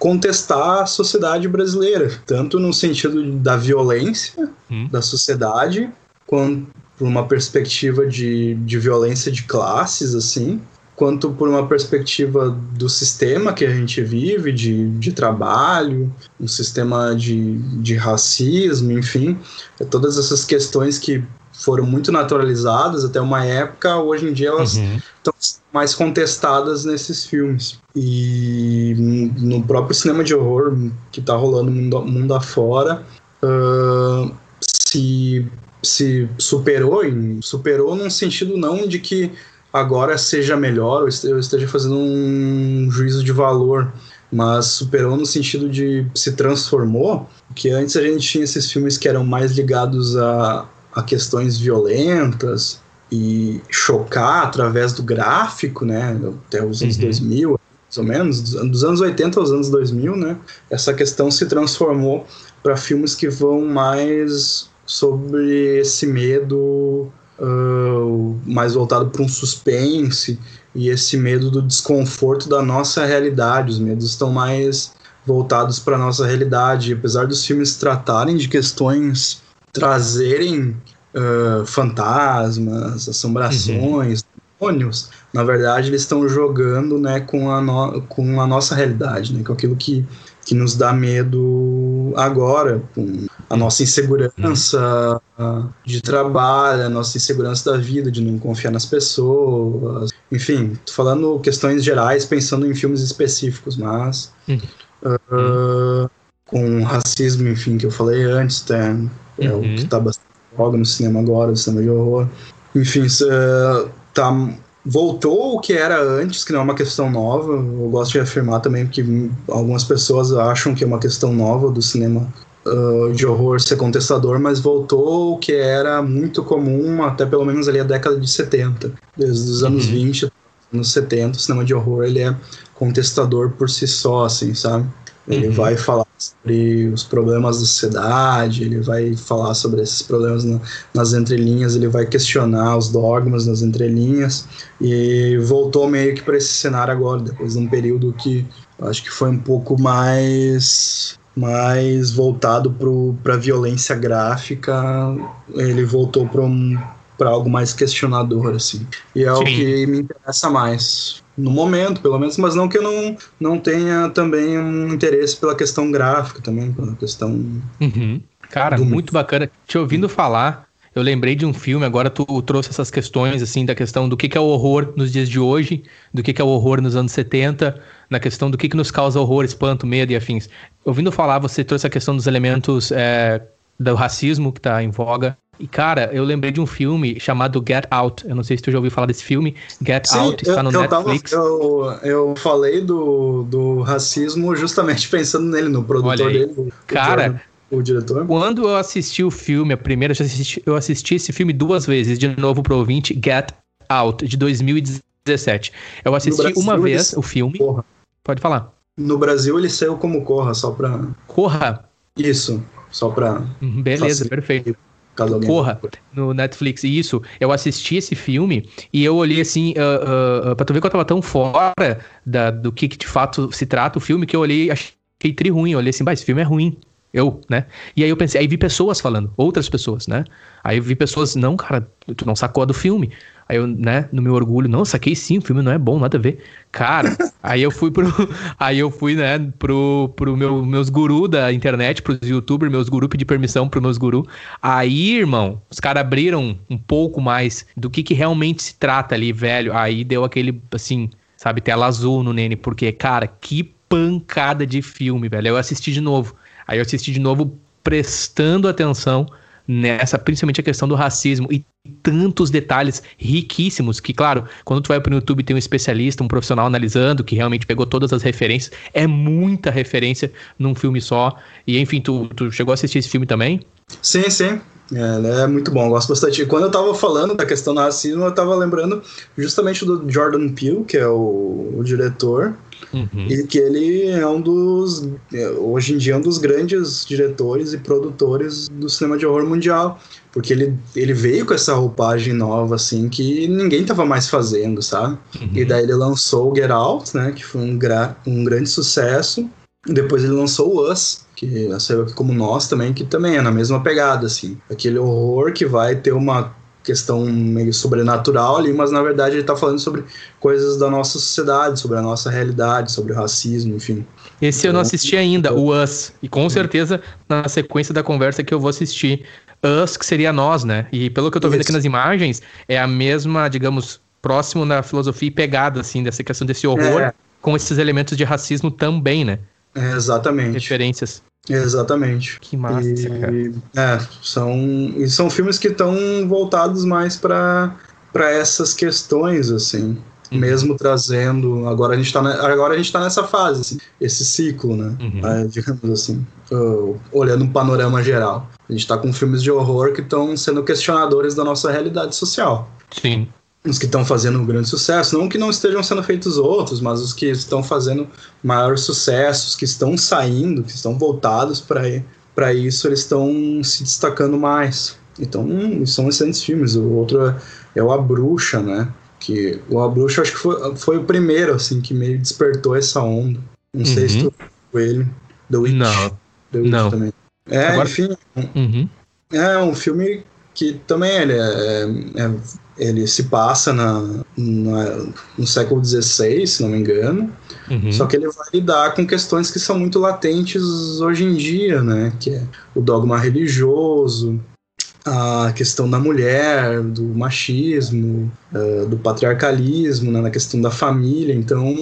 contestar a sociedade brasileira, tanto no sentido da violência hum. da sociedade, quanto por uma perspectiva de, de violência de classes, assim, quanto por uma perspectiva do sistema que a gente vive, de, de trabalho, um sistema de, de racismo, enfim, é todas essas questões que foram muito naturalizadas até uma época, hoje em dia elas uhum. estão mais contestadas nesses filmes. E no próprio cinema de horror que está rolando mundo, mundo afora, uh, se, se superou, em, superou num sentido não de que agora seja melhor, eu esteja fazendo um juízo de valor, mas superou no sentido de se transformou, que antes a gente tinha esses filmes que eram mais ligados a a questões violentas e chocar através do gráfico, né, até os anos uhum. 2000, mais ou menos, dos anos 80 aos anos 2000, né, essa questão se transformou para filmes que vão mais sobre esse medo uh, mais voltado para um suspense e esse medo do desconforto da nossa realidade. Os medos estão mais voltados para a nossa realidade. Apesar dos filmes tratarem de questões trazerem uh, fantasmas, assombrações, uhum. demônios, na verdade eles estão jogando né, com, a no, com a nossa realidade, né, com aquilo que, que nos dá medo agora, com a nossa insegurança uhum. de trabalho, a nossa insegurança da vida, de não confiar nas pessoas, enfim, falando questões gerais, pensando em filmes específicos, mas uhum. uh, com racismo, enfim, que eu falei antes, tá? É uhum. o que está bastante foda no cinema agora, no cinema de horror. Enfim, tá, voltou o que era antes, que não é uma questão nova. Eu gosto de afirmar também que algumas pessoas acham que é uma questão nova do cinema uh, de horror ser contestador, mas voltou o que era muito comum até pelo menos ali a década de 70. Desde os anos uhum. 20 anos 70, o cinema de horror ele é contestador por si só, assim, sabe? Ele uhum. vai falar sobre os problemas da sociedade, ele vai falar sobre esses problemas na, nas entrelinhas, ele vai questionar os dogmas nas entrelinhas e voltou meio que para esse cenário agora, depois de um período que acho que foi um pouco mais mais voltado para a violência gráfica, ele voltou para um, algo mais questionador, assim. E é Sim. o que me interessa mais no momento, pelo menos, mas não que eu não, não tenha também um interesse pela questão gráfica também, pela questão. Uhum. Cara, muito bacana. Te ouvindo falar, eu lembrei de um filme, agora tu trouxe essas questões, assim, da questão do que, que é o horror nos dias de hoje, do que, que é o horror nos anos 70, na questão do que, que nos causa horror, espanto, medo e afins. Ouvindo falar, você trouxe a questão dos elementos é, do racismo que está em voga. E, cara, eu lembrei de um filme chamado Get Out. Eu não sei se tu já ouviu falar desse filme. Get Sim, Out está no eu Netflix. Tava, eu, eu falei do, do racismo justamente (laughs) pensando nele, no produtor dele. Cara, o diretor. Quando eu assisti o filme, a primeira, eu assisti, eu assisti esse filme duas vezes, de novo pro ouvinte, Get Out, de 2017. Eu assisti Brasil, uma vez o filme. Corra. Pode falar. No Brasil ele saiu como Corra, só pra. Corra? Isso, só pra. Uhum, beleza, perfeito. Corra, no Netflix. Isso, eu assisti esse filme e eu olhei assim, uh, uh, pra tu ver que eu tava tão fora da, do que, que de fato se trata o filme, que eu olhei, achei tri ruim. Eu olhei assim, bah, esse filme é ruim. Eu, né? E aí eu pensei, aí vi pessoas falando, outras pessoas, né? Aí eu vi pessoas, não, cara, tu não sacou do filme. Aí eu, né, no meu orgulho, não, saquei sim, o filme não é bom, nada a ver. Cara, (laughs) aí eu fui pro. (laughs) Aí eu fui, né, pro, pro meu, meus gurus da internet, pros youtubers, meus gurus, pedir permissão pros meus gurus. Aí, irmão, os caras abriram um pouco mais do que, que realmente se trata ali, velho. Aí deu aquele, assim, sabe, tela azul no Nene, porque, cara, que pancada de filme, velho. Eu assisti de novo. Aí eu assisti de novo prestando atenção nessa, principalmente a questão do racismo e tantos detalhes riquíssimos que, claro, quando tu vai para o YouTube tem um especialista, um profissional analisando que realmente pegou todas as referências, é muita referência num filme só. E enfim, tu, tu chegou a assistir esse filme também? Sim, sim. É, é muito bom, gosto bastante. Quando eu tava falando da questão do racismo, eu tava lembrando justamente do Jordan Peele, que é o, o diretor, Uhum. E que ele é um dos. Hoje em dia, é um dos grandes diretores e produtores do cinema de horror mundial. Porque ele, ele veio com essa roupagem nova, assim, que ninguém tava mais fazendo, sabe? Uhum. E daí ele lançou o Get Out, né? Que foi um, gra um grande sucesso. E depois ele lançou o Us, que saiu aqui como nós também, que também é na mesma pegada, assim. Aquele horror que vai ter uma questão meio sobrenatural ali, mas na verdade ele está falando sobre coisas da nossa sociedade, sobre a nossa realidade, sobre o racismo, enfim. Esse eu não assisti ainda, o Us, e com certeza na sequência da conversa que eu vou assistir. Us, que seria nós, né? E pelo que eu tô vendo aqui nas imagens, é a mesma, digamos, próximo na filosofia e pegada, assim, dessa questão desse horror, é. com esses elementos de racismo também, né? É, exatamente. Referências. Exatamente. Que massa, e. É, são, e são filmes que estão voltados mais para essas questões, assim. Uhum. Mesmo trazendo. Agora a gente está agora a gente tá nessa fase, assim, esse ciclo, né? Uhum. É, digamos assim. Uh, olhando um panorama geral. A gente está com filmes de horror que estão sendo questionadores da nossa realidade social. Sim os que estão fazendo um grande sucesso, não que não estejam sendo feitos outros, mas os que estão fazendo maior sucesso, os que estão saindo, que estão voltados para isso, eles estão se destacando mais. Então, hum, são excelentes filmes. O outro é, é o A Bruxa, né? Que o A Bruxa acho que foi, foi o primeiro assim que meio despertou essa onda. Não uhum. sei se uhum. tu viu ele. The Witch. Não. The Witch não. também. É, Agora... enfim. Uhum. É um filme que também ele é, é ele se passa na, na, no século XVI, se não me engano. Uhum. Só que ele vai lidar com questões que são muito latentes hoje em dia, né? Que é o dogma religioso, a questão da mulher, do machismo, uh, do patriarcalismo, né? na questão da família. Então,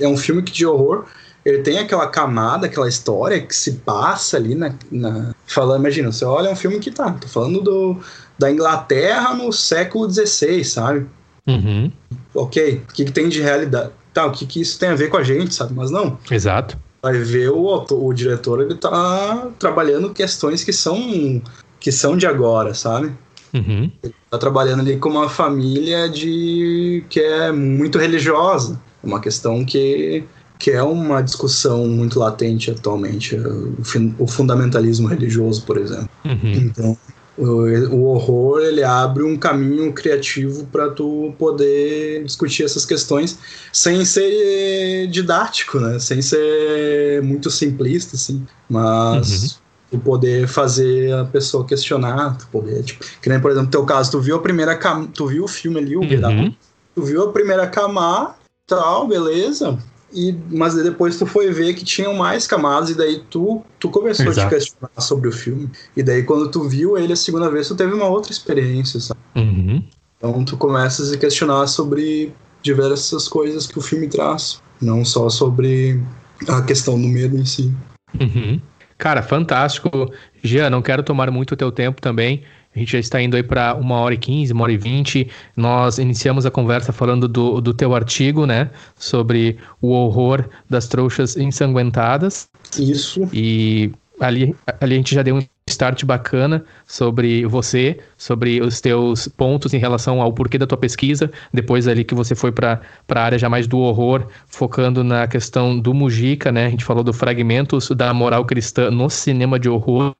é um filme que de horror ele tem aquela camada, aquela história que se passa ali na. na... Falando, imagina, você olha um filme que tá, tô falando do, da Inglaterra no século XVI, sabe? Uhum. Ok, o que, que tem de realidade? Tá, o que, que isso tem a ver com a gente, sabe? Mas não. Exato. Vai ver o, o diretor, ele tá trabalhando questões que são que são de agora, sabe? Uhum. Ele tá trabalhando ali com uma família de que é muito religiosa, uma questão que que é uma discussão muito latente atualmente, o, o fundamentalismo religioso, por exemplo. Uhum. Então, o, horror ele abre um caminho criativo para tu poder discutir essas questões sem ser didático, né? Sem ser muito simplista, assim. Mas Tu poder fazer a pessoa questionar, tu poder, tipo, que nem, por exemplo, no teu caso, tu viu a primeira cam... tu viu o filme ali, o uhum. tu viu a primeira camada, tal, beleza, e, mas depois tu foi ver que tinham mais camadas e daí tu, tu começou Exato. a te questionar sobre o filme. E daí quando tu viu ele a segunda vez, tu teve uma outra experiência, sabe? Uhum. Então tu começas a questionar sobre diversas coisas que o filme traz, não só sobre a questão do medo em si. Uhum. Cara, fantástico. Jean, não quero tomar muito o teu tempo também. A gente já está indo aí para uma hora e quinze, uma hora e vinte. Nós iniciamos a conversa falando do, do teu artigo, né? Sobre o horror das trouxas ensanguentadas. Isso. E ali, ali a gente já deu um start bacana sobre você, sobre os teus pontos em relação ao porquê da tua pesquisa. Depois ali que você foi para a área já mais do horror, focando na questão do Mujica, né? A gente falou do fragmentos da moral cristã no cinema de horror.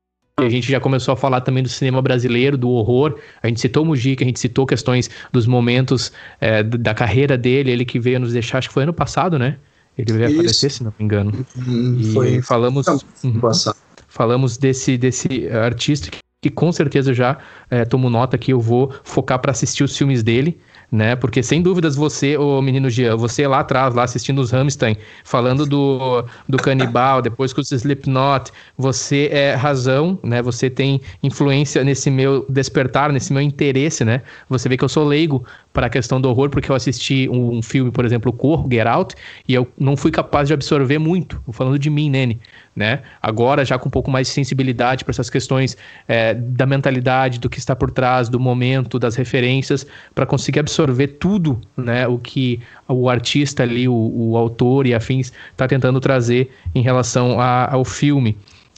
A gente já começou a falar também do cinema brasileiro, do horror. A gente citou o Mujica, a gente citou questões dos momentos é, da carreira dele, ele que veio nos deixar, acho que foi ano passado, né? Ele veio Isso. a falecer, se não me engano. Hum, e foi falamos. Uhum, falamos desse, desse artista que, que com certeza já é, tomo nota que eu vou focar para assistir os filmes dele né? Porque sem dúvidas você, o menino Jean, você lá atrás, lá assistindo os Rammstein, falando do, do canibal, (laughs) depois com os Slipknot, você é razão, né? Você tem influência nesse meu despertar, nesse meu interesse, né? Você vê que eu sou leigo para a questão do horror, porque eu assisti um, um filme, por exemplo, o Corro, Get Out, e eu não fui capaz de absorver muito, falando de mim, Nene, né? Agora, já com um pouco mais de sensibilidade para essas questões é, da mentalidade, do que está por trás, do momento, das referências, para conseguir absorver tudo, né? O que o artista ali, o, o autor e afins, está tentando trazer em relação a, ao filme.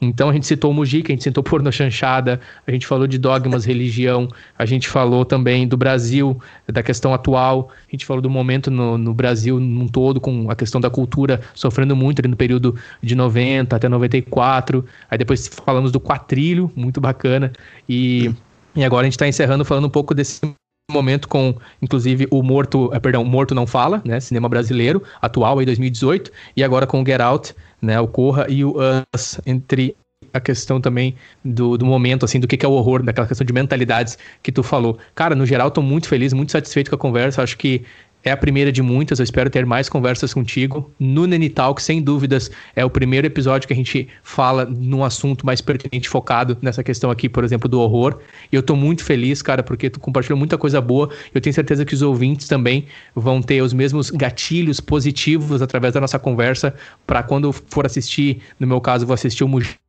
Então a gente citou Mujica, a gente citou Porno Chanchada, a gente falou de dogmas, religião, a gente falou também do Brasil, da questão atual, a gente falou do momento no, no Brasil num todo, com a questão da cultura sofrendo muito ali no período de 90 até 94. Aí depois falamos do quatrilho, muito bacana. E, e agora a gente está encerrando falando um pouco desse momento com, inclusive, o Morto, eh, perdão, o Morto Não Fala, né, cinema brasileiro, atual, aí 2018, e agora com o Get Out, né, o Corra e o Us, entre a questão também do, do momento, assim, do que, que é o horror, daquela questão de mentalidades que tu falou. Cara, no geral, tô muito feliz, muito satisfeito com a conversa, acho que é a primeira de muitas, eu espero ter mais conversas contigo. No Nene Talk, sem dúvidas, é o primeiro episódio que a gente fala num assunto mais pertinente, focado nessa questão aqui, por exemplo, do horror. E eu tô muito feliz, cara, porque tu compartilhou muita coisa boa. Eu tenho certeza que os ouvintes também vão ter os mesmos gatilhos positivos através da nossa conversa, para quando for assistir, no meu caso, vou assistir o Mujica,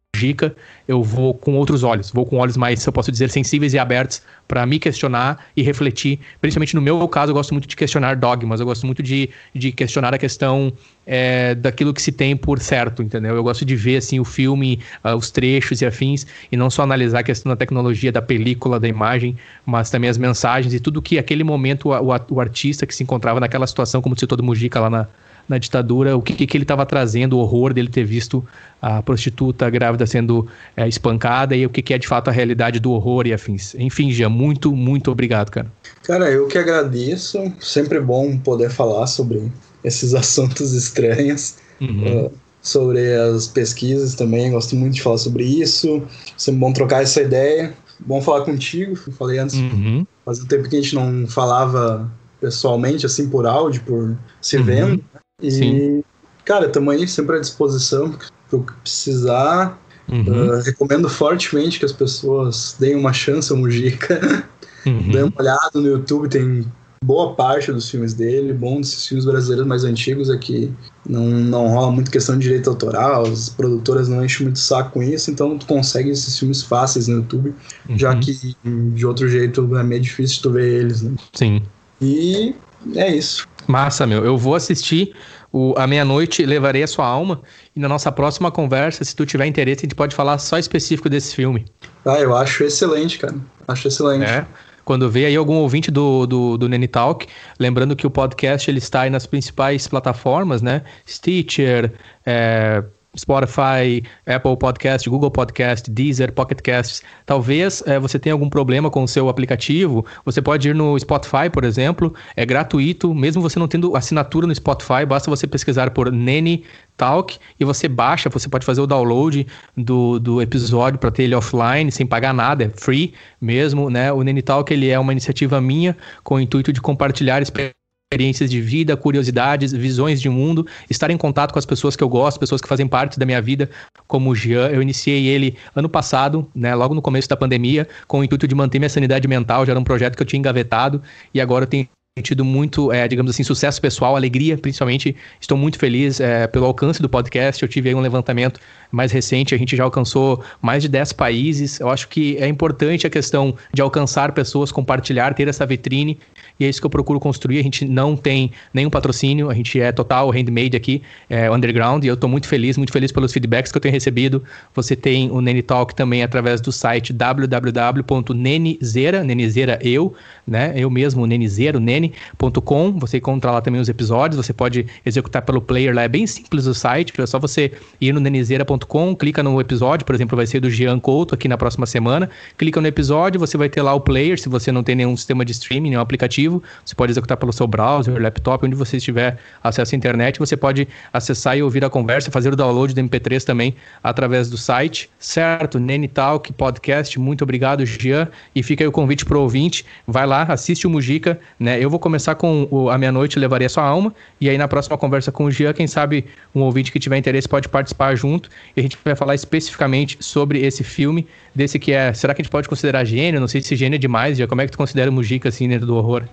eu vou com outros olhos, vou com olhos mais, se eu posso dizer, sensíveis e abertos para me questionar e refletir. Principalmente no meu caso, eu gosto muito de questionar dogmas, eu gosto muito de, de questionar a questão é, daquilo que se tem por certo, entendeu? Eu gosto de ver assim o filme, uh, os trechos e afins, e não só analisar a questão da tecnologia, da película, da imagem, mas também as mensagens e tudo que aquele momento o, o, o artista que se encontrava naquela situação, como citou do Mujica lá na, na ditadura, o que, que ele estava trazendo, o horror dele ter visto a prostituta grávida sendo é, espancada e o que, que é de fato a realidade do horror e afins. Enfim, já muito, muito obrigado, cara. Cara, eu que agradeço. Sempre bom poder falar sobre esses (laughs) assuntos estranhos. Uhum. Uh, sobre as pesquisas também, gosto muito de falar sobre isso. Sempre bom trocar essa ideia. Bom falar contigo, falei antes, uhum. faz um tempo que a gente não falava pessoalmente, assim, por áudio, por se uhum. E, Sim. cara, estamos aí sempre à disposição para o que precisar. Uhum. Uh, recomendo fortemente que as pessoas deem uma chance ao Mujica. (laughs) Uhum. Dêem uma olhada no YouTube, tem boa parte dos filmes dele. Bom desses filmes brasileiros mais antigos é que não, não rola muito questão de direito autoral, as produtoras não enchem muito saco com isso, então tu consegue esses filmes fáceis no YouTube, uhum. já que de outro jeito é meio difícil tu ver eles, né? Sim. E é isso. Massa, meu. Eu vou assistir o A Meia-Noite, levarei a sua alma. E na nossa próxima conversa, se tu tiver interesse, a gente pode falar só específico desse filme. Ah, eu acho excelente, cara. Acho excelente. É. Quando vê aí algum ouvinte do, do, do Nene Talk, lembrando que o podcast ele está aí nas principais plataformas, né? Stitcher, é, Spotify, Apple Podcast, Google Podcast, Deezer, Pocket Casts. Talvez é, você tenha algum problema com o seu aplicativo. Você pode ir no Spotify, por exemplo. É gratuito, mesmo você não tendo assinatura no Spotify, basta você pesquisar por Nene Talk e você baixa, você pode fazer o download do, do episódio para ter ele offline, sem pagar nada, é free mesmo, né? O Nene Talk ele é uma iniciativa minha com o intuito de compartilhar experiências experiências de vida, curiosidades, visões de mundo, estar em contato com as pessoas que eu gosto, pessoas que fazem parte da minha vida, como o Jean. Eu iniciei ele ano passado, né, logo no começo da pandemia, com o intuito de manter minha sanidade mental, já era um projeto que eu tinha engavetado e agora eu tenho tido muito, é, digamos assim, sucesso pessoal, alegria, principalmente. Estou muito feliz é, pelo alcance do podcast. Eu tive aí um levantamento mais recente, a gente já alcançou mais de 10 países. Eu acho que é importante a questão de alcançar pessoas, compartilhar, ter essa vitrine e é isso que eu procuro construir. A gente não tem nenhum patrocínio, a gente é total handmade aqui, é, underground, e eu estou muito feliz, muito feliz pelos feedbacks que eu tenho recebido. Você tem o Nene Talk também através do site www.nenizera, Nenizera eu, né? Eu mesmo, Nenizero, nene.com. Você encontra lá também os episódios, você pode executar pelo player lá, é bem simples o site, é só você ir no nenizera.com, clica no episódio, por exemplo, vai ser do Jean Couto aqui na próxima semana. Clica no episódio, você vai ter lá o player, se você não tem nenhum sistema de streaming, nenhum aplicativo você pode executar pelo seu browser, laptop, onde você estiver acesso à internet, você pode acessar e ouvir a conversa, fazer o download do MP3 também através do site, certo? Nene Talk Podcast, muito obrigado, Jean, e fica aí o convite para o ouvinte, vai lá, assiste o Mujica, né? Eu vou começar com o A Meia Noite Levaria Sua Alma, e aí na próxima conversa com o Jean, quem sabe um ouvinte que tiver interesse pode participar junto, e a gente vai falar especificamente sobre esse filme, desse que é, será que a gente pode considerar gênio? Não sei se gênio é demais, já como é que tu considera o Mujica assim dentro do horror?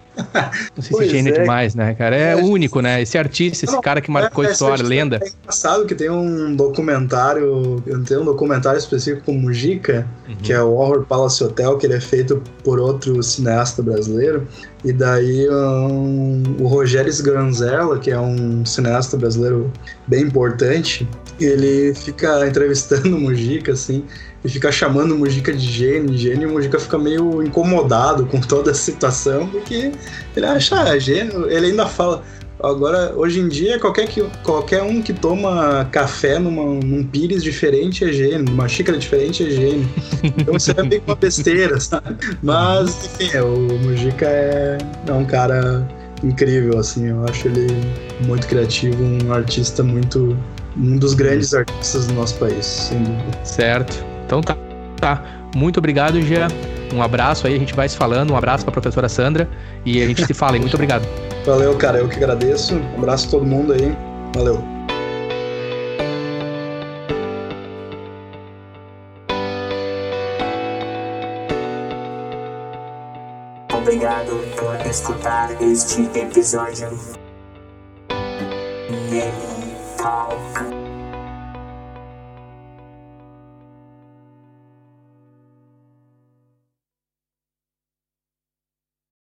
Não sei se gênio é, é demais, né, cara? É, é único, né? Esse artista, esse cara que marcou a é, história, lenda. É engraçado que tem um documentário, tem um documentário específico com Mujica, uhum. que é o Horror Palace Hotel, que ele é feito por outro cineasta brasileiro. E daí um, o Rogério Sgranzella, que é um cineasta brasileiro bem importante, ele fica entrevistando o (laughs) Mujica, assim, e fica chamando o Mujica de gênio, gênio, o Mujica fica meio incomodado com toda a situação, porque ele acha ah, gênio, ele ainda fala. Agora, hoje em dia, qualquer, que, qualquer um que toma café numa, num pires diferente é gênio, numa xícara diferente é gênio. Então isso é meio uma besteira, sabe? Mas, enfim, o Mujica é, é um cara incrível, assim, eu acho ele muito criativo, um artista muito. um dos grandes artistas do nosso país, sem dúvida. Certo. Então tá. tá. Muito obrigado, Jean. Um abraço aí, a gente vai se falando. Um abraço para a professora Sandra e a gente se fala aí. Muito obrigado. (laughs) Valeu, cara. Eu que agradeço. Um abraço a todo mundo aí. Valeu. Obrigado por escutar este episódio.